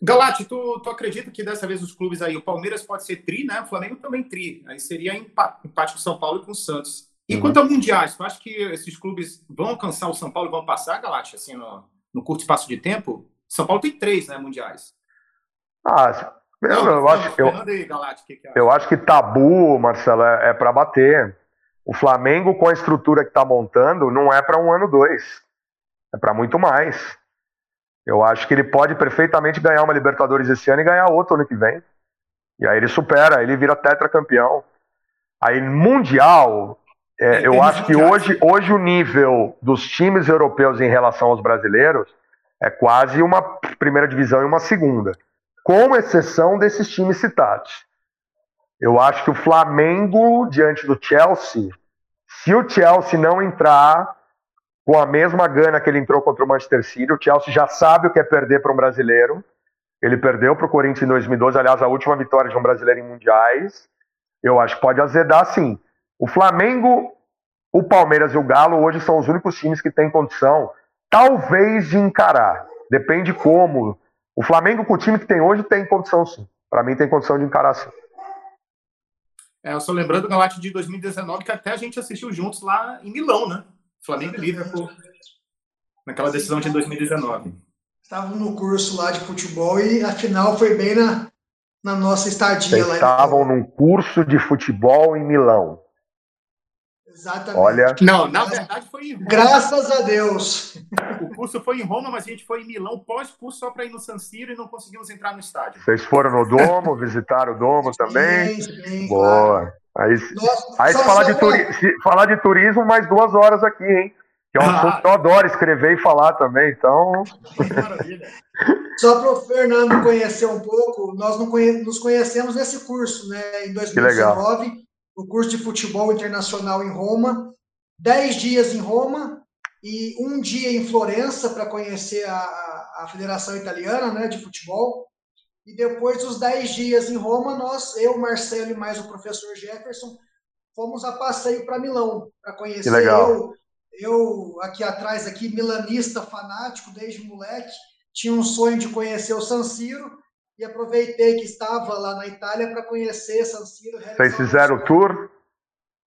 Speaker 1: Galate, tu, tu acredita que dessa vez os clubes aí, o Palmeiras pode ser tri, né? O Flamengo também tri. Aí seria empate, empate com São Paulo e com o Santos. E uhum. quanto ao Mundiais, tu acha que esses clubes vão alcançar o São Paulo e vão passar, Galate, assim, no, no curto espaço de tempo? São Paulo tem três, né, mundiais.
Speaker 3: Ah, eu, eu, acho, eu, eu acho que tabu, Marcelo, é, é para bater. O Flamengo, com a estrutura que está montando, não é para um ano, dois. É para muito mais. Eu acho que ele pode perfeitamente ganhar uma Libertadores esse ano e ganhar outro ano que vem. E aí ele supera, ele vira tetracampeão. Aí, Mundial, é, eu acho que hoje, hoje o nível dos times europeus em relação aos brasileiros é quase uma primeira divisão e uma segunda. Com exceção desses times citados. Eu acho que o Flamengo, diante do Chelsea, se o Chelsea não entrar com a mesma gana que ele entrou contra o Manchester City, o Chelsea já sabe o que é perder para um brasileiro. Ele perdeu para o Corinthians em 2012, aliás, a última vitória de um brasileiro em mundiais. Eu acho que pode azedar sim. O Flamengo, o Palmeiras e o Galo hoje são os únicos times que têm condição, talvez, de encarar. Depende como. O Flamengo, com o time que tem hoje, tem condição sim. Para mim, tem condição de encarar sim.
Speaker 1: É, eu só lembrando do Galate de 2019, que até a gente assistiu juntos lá em Milão, né? Flamengo e Liverpool, naquela decisão de 2019.
Speaker 2: Estavam no curso lá de futebol e a final foi bem na, na nossa estadia Vocês lá.
Speaker 3: Estavam num curso de futebol em Milão.
Speaker 2: Exatamente.
Speaker 3: Olha.
Speaker 1: Não, na verdade foi.
Speaker 2: Graças a Deus. (laughs)
Speaker 1: O curso foi em Roma, mas a gente foi em Milão pós-curso só para ir no San Siro e não conseguimos entrar no estádio.
Speaker 3: Vocês foram no Domo, (laughs) visitaram o Domo também? Sim, sim, Boa. Claro. Aí, Nossa, aí se, falar de turi se falar de turismo, mais duas horas aqui, hein? Que é um ah. assunto que eu adoro escrever e falar também, então. (laughs)
Speaker 2: Só para o Fernando conhecer um pouco, nós nos conhecemos nesse curso, né? Em 2019 o curso de futebol internacional em Roma, dez dias em Roma e um dia em Florença para conhecer a, a Federação Italiana né, de Futebol. E depois dos dez dias em Roma, nós, eu, Marcelo e mais o professor Jefferson, fomos a passeio para Milão para conhecer eu, eu aqui atrás aqui milanista fanático desde moleque tinha um sonho de conhecer o San Siro e aproveitei que estava lá na Itália para conhecer San Siro.
Speaker 3: Vocês fizeram o tour?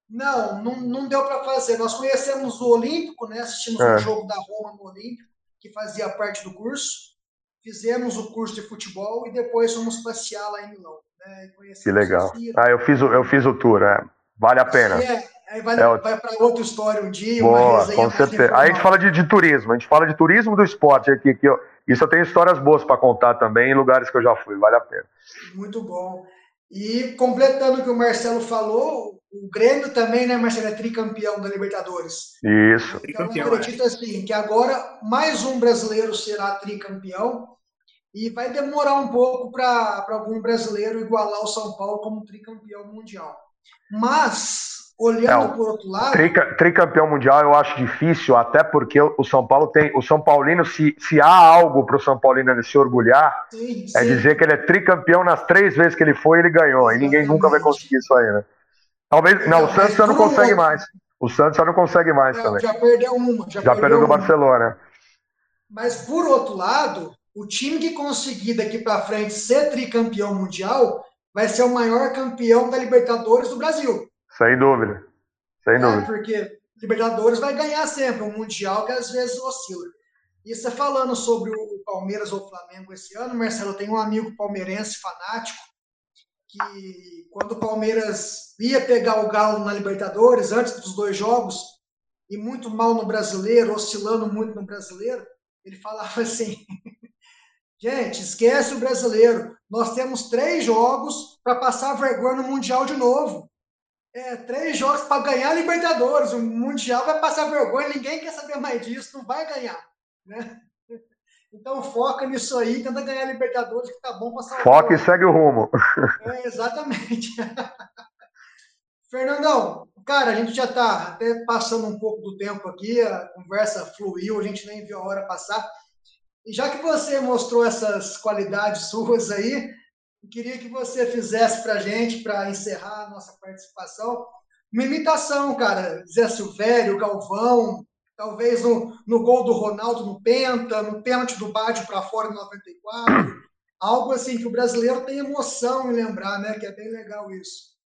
Speaker 2: Não, não, não deu para fazer. Nós conhecemos o Olímpico, né? assistimos é. um jogo da Roma no Olímpico, que fazia parte do curso. Fizemos o curso de futebol e depois fomos passear lá em Milão. Né?
Speaker 3: Que legal. Ah, eu fiz o, eu fiz o tour, é. vale a pena.
Speaker 2: É, aí vale, é, vai para outra história um dia.
Speaker 3: Boa, com certeza. Aí a gente fala de, de, turismo, a gente fala de turismo do esporte aqui, que eu, isso eu tenho histórias boas para contar também em lugares que eu já fui, vale a pena.
Speaker 2: Muito bom. E completando o que o Marcelo falou, o Grêmio também, né, Marcelo, é tricampeão da Libertadores.
Speaker 3: Isso.
Speaker 2: Então, eu acredito assim, que agora mais um brasileiro será tricampeão e vai demorar um pouco para algum brasileiro igualar o São Paulo como tricampeão mundial. Mas Olhando é, por outro lado.
Speaker 3: Trica, tricampeão mundial eu acho difícil, até porque o São Paulo tem. O São Paulino, se, se há algo para o São Paulino se orgulhar, sim, é sim. dizer que ele é tricampeão nas três vezes que ele foi ele ganhou. Exatamente. E ninguém nunca vai conseguir isso aí, né? Talvez. Não, o Santos já não consegue mais. O Santos já não consegue mais
Speaker 2: já,
Speaker 3: também.
Speaker 2: Já perdeu uma.
Speaker 3: Já, já perdeu, do Barcelona.
Speaker 2: Mas, por outro lado, o time que conseguir daqui para frente ser tricampeão mundial vai ser o maior campeão da Libertadores do Brasil.
Speaker 3: Sem dúvida. Sem é, dúvida.
Speaker 2: Porque Libertadores vai ganhar sempre, um Mundial que às vezes oscila. E você falando sobre o Palmeiras ou o Flamengo esse ano, Marcelo, eu tenho um amigo palmeirense fanático que quando o Palmeiras ia pegar o Galo na Libertadores, antes dos dois jogos, e muito mal no brasileiro, oscilando muito no brasileiro, ele falava (laughs) assim: gente, esquece o brasileiro, nós temos três jogos para passar vergonha no Mundial de novo. É, três jogos para ganhar a Libertadores. O Mundial vai passar vergonha, ninguém quer saber mais disso, não vai ganhar. Né? (laughs) Então foca nisso aí, tenta ganhar a Libertadores, que tá bom para salvar.
Speaker 3: Foca e segue o rumo. (laughs)
Speaker 2: É, exatamente. (laughs) Fernandão, cara, a gente já está até passando um pouco do tempo aqui, a conversa fluiu, a gente nem viu a hora passar. E já que você mostrou essas qualidades suas aí, queria que você fizesse para gente, para encerrar a nossa participação, uma imitação, cara. Zé Silvério, Galvão, talvez no, no gol do Ronaldo no Penta, no pênalti do Bate para fora em 94. Algo assim que o brasileiro tem emoção em lembrar, né? Que é bem legal isso.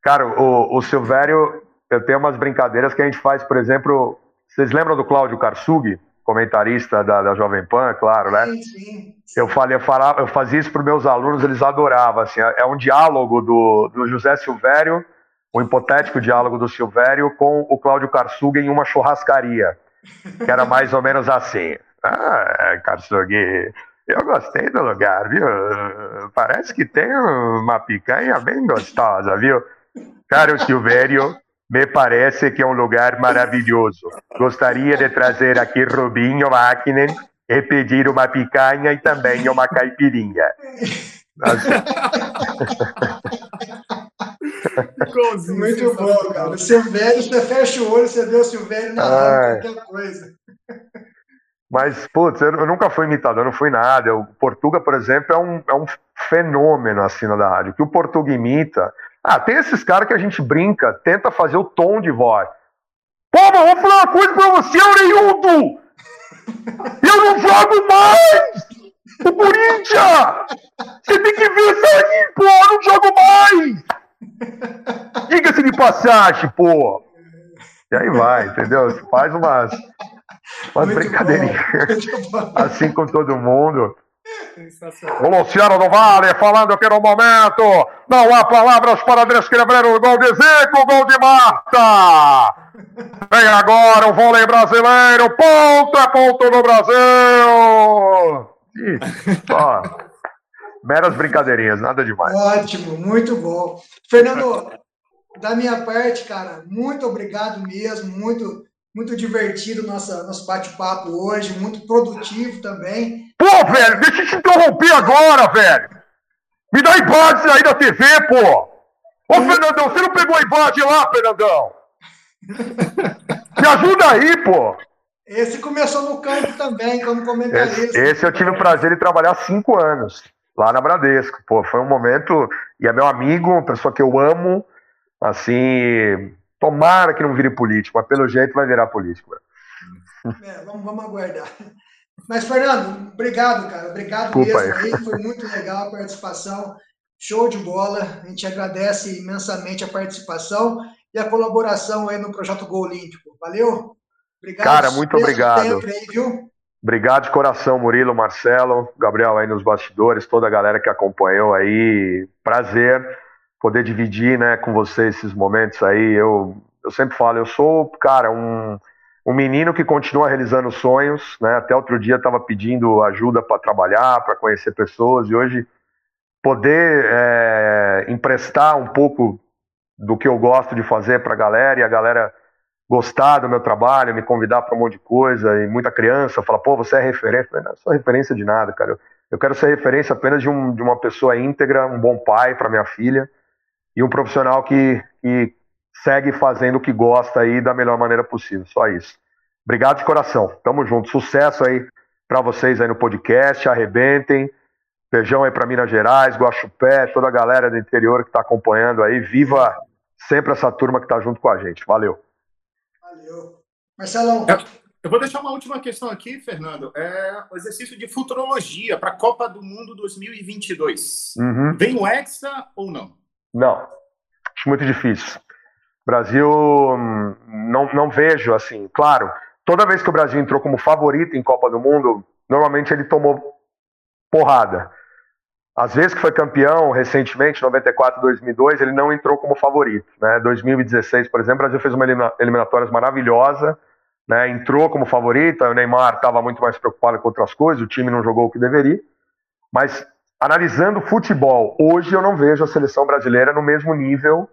Speaker 3: Cara, o, o Silvério, eu tenho umas brincadeiras que a gente faz, por exemplo, vocês lembram do Cláudio Karsug, comentarista da, da Jovem Pan, claro, né?
Speaker 2: Sim, sim.
Speaker 3: Eu, falei, eu, falava, eu fazia isso para meus alunos, eles adoravam. Assim, é um diálogo do, do José Silvério, um hipotético diálogo do Silvério com o Cláudio Karsug em uma churrascaria, que era mais ou menos assim. (laughs) Ah, Karsug, eu gostei do lugar, viu? Parece que tem uma picanha bem gostosa, viu? Caro Silvério, me parece que é um lugar maravilhoso. Gostaria de trazer aqui Rubinho Makinen e pedir uma picanha e também uma caipirinha.
Speaker 2: Muito bom, cara. O Silvério, você fecha o olho, você vê o Silvério narrando qualquer coisa.
Speaker 3: Mas, putz, eu, nunca fui imitador, não fui nada. O Portuga, por exemplo, é um, é um fenômeno assim na rádio. Que o Portuga imita. Ah, tem esses caras que a gente brinca, tenta fazer o tom de voz. Pô, mas vou falar uma coisa pra você, Oreiudo! Eu não jogo mais! O Corinthians! Você tem que ver isso aí, pô! Eu não jogo mais! Diga-se de passagem, pô! E aí vai, entendeu? Você faz umas, umas brincadeirinhas assim com todo mundo. O Luciano do Vale falando que no momento não há palavras para descrever o gol de Zico, o gol de Marta. Vem agora o vôlei brasileiro, ponto é ponto no Brasil. Ih, meras brincadeirinhas, nada demais.
Speaker 2: Ótimo, muito bom. Fernando, da minha parte, cara, muito obrigado mesmo, muito muito divertido nossa, nosso bate-papo hoje, muito produtivo também.
Speaker 3: Pô, velho, deixa eu te interromper agora, velho. Me dá imagem aí da TV, pô. Ô, Fernandão, você não pegou a imagem lá, Fernandão? (laughs) Me ajuda aí, pô.
Speaker 2: Esse começou no campo também, como comentarista.
Speaker 3: Esse, esse eu tive o prazer de trabalhar cinco anos lá na Bradesco. Pô, foi um momento. E é meu amigo, uma pessoa que eu amo. Assim, Tomara que não vire político, mas pelo jeito vai virar político.
Speaker 2: É, vamos, vamos aguardar. Mas, Fernando, obrigado, cara. Obrigado Desculpa mesmo aí. Foi muito legal a participação. Show de bola. A gente agradece imensamente a participação e a colaboração aí no projeto Gol Olímpico. Valeu?
Speaker 3: Obrigado. Cara, muito obrigado. Aí, viu? Obrigado de coração, Murilo, Marcelo, Gabriel aí nos bastidores, toda a galera que acompanhou aí. Prazer poder dividir né, com você esses momentos aí. Eu, eu sempre falo, eu sou, cara, um, um menino que continua realizando sonhos. Né? Até outro dia estava pedindo ajuda para trabalhar, para conhecer pessoas, e hoje poder é, emprestar um pouco do que eu gosto de fazer para a galera e a galera gostar do meu trabalho, me convidar para um monte de coisa, e muita criança fala, pô, você é referência. Eu não sou referência de nada, cara. Eu, eu quero ser referência apenas de, um, de uma pessoa íntegra, um bom pai para minha filha e um profissional que, que segue fazendo o que gosta aí da melhor maneira possível. Só isso. Obrigado de coração. Tamo junto. Sucesso aí para vocês aí no podcast. Arrebentem. Beijão aí para Minas Gerais, Guaxupé, toda a galera do interior que está acompanhando aí. Viva sempre essa turma que está junto com a gente. Valeu.
Speaker 2: Valeu. Marcelão.
Speaker 1: Eu vou deixar uma última questão aqui, Fernando. É o exercício de futurologia para a Copa do Mundo 2022. Uhum. Vem o Hexa ou não?
Speaker 3: Não, acho muito difícil. Brasil, hum, não, não vejo assim. Claro, toda vez que o Brasil entrou como favorito em Copa do Mundo, normalmente ele tomou porrada. Às vezes que foi campeão recentemente, 94, 2002, ele não entrou como favorito. Né? 2016, por exemplo, o Brasil fez uma eliminatórias maravilhosa, né? entrou como favorito, o Neymar estava muito mais preocupado com outras coisas, o time não jogou o que deveria. Mas analisando futebol, hoje eu não vejo a seleção brasileira no mesmo nível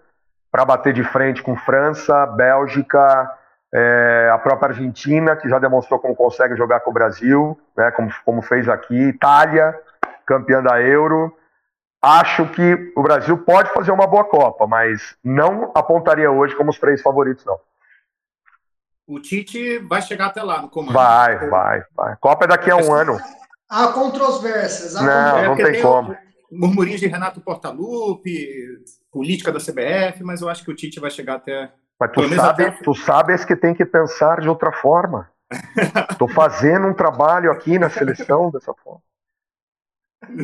Speaker 3: para bater de frente com França, Bélgica, é, a própria Argentina, que já demonstrou como consegue jogar com o Brasil, né, como, como fez aqui, Itália, campeã da Euro. Acho que o Brasil pode fazer uma boa Copa, mas não apontaria hoje como os três favoritos, não.
Speaker 1: O Tite vai chegar até lá no comando.
Speaker 3: Vai, vai, vai. Copa é daqui a um ano.
Speaker 2: Há controvérsias.
Speaker 3: Há não, não tem, tem como.
Speaker 1: Murmurinhos de Renato Portaluppi, política da CBF, mas eu acho que o Tite vai chegar até.
Speaker 3: Mas tu, sabe, até... tu sabes que tem que pensar de outra forma. (laughs) Estou fazendo um trabalho aqui na seleção dessa forma.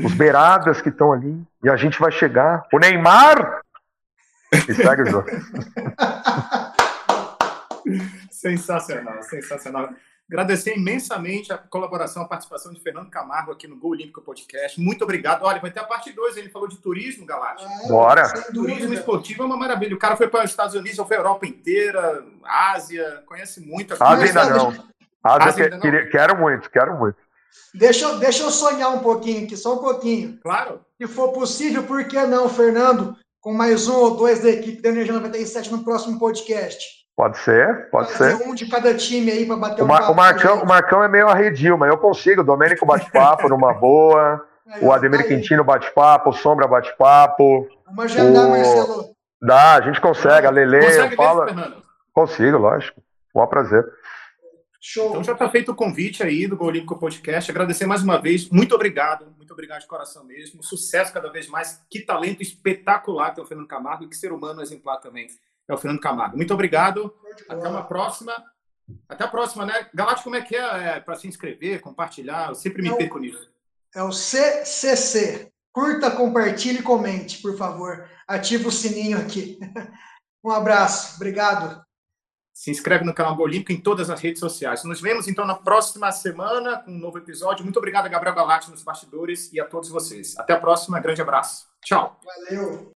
Speaker 3: Os beiradas que estão ali. E a gente vai chegar. O Neymar! E segue o jogo. (laughs)
Speaker 1: sensacional, sensacional. Agradecer imensamente a colaboração, a participação de Fernando Camargo aqui no Gol Olímpico Podcast. Muito obrigado. Olha, vai ter a parte 2, ele falou de turismo, Galáctico.
Speaker 3: É, Bora!
Speaker 1: Turismo esportivo é uma maravilha. O cara foi para os Estados Unidos, foi para a Europa inteira, Ásia, conhece muito.
Speaker 3: Ásia ainda não. Ásia, Ásia ainda não. quero muito, quero muito.
Speaker 2: Deixa, deixa eu sonhar um pouquinho aqui, só um pouquinho.
Speaker 1: Claro.
Speaker 2: Se for possível, por que não, Fernando? Com mais um ou dois da equipe da Energia 97 no próximo podcast.
Speaker 3: Pode ser, pode
Speaker 2: Fazer
Speaker 3: ser.
Speaker 2: um de cada time aí para bater
Speaker 3: o, Mar, o Marcão, o Marcão é meio arredio, mas eu consigo. O Domênico bate-papo numa boa. Aí, o Ademir aí. Quintino bate-papo, o Sombra bate-papo.
Speaker 2: Vamos agendar, o... Marcelo.
Speaker 3: Dá, a gente consegue. A Lele fala. Mesmo, consigo, lógico. Um prazer.
Speaker 1: Show. Então já está feito o convite aí do Gol Olímpico Podcast. Agradecer mais uma vez. Muito obrigado. Muito obrigado de coração mesmo. Sucesso cada vez mais. Que talento espetacular tem o Fernando Camargo e que ser humano exemplar também é o Fernando Camargo. Muito obrigado. Até uma próxima. Até a próxima, né? Galáctico, como é que é, é para se inscrever, compartilhar? Eu sempre me é perco nisso.
Speaker 2: É o CCC. Curta, compartilhe e comente, por favor. Ativa o sininho aqui. (laughs) Um abraço. Obrigado.
Speaker 1: Se inscreve no canal Olímpico em todas as redes sociais. Nos vemos então na próxima semana com um novo episódio. Muito obrigado a Gabriel Galati nos bastidores e a todos vocês. Até a próxima. Grande abraço. Tchau.
Speaker 2: Valeu.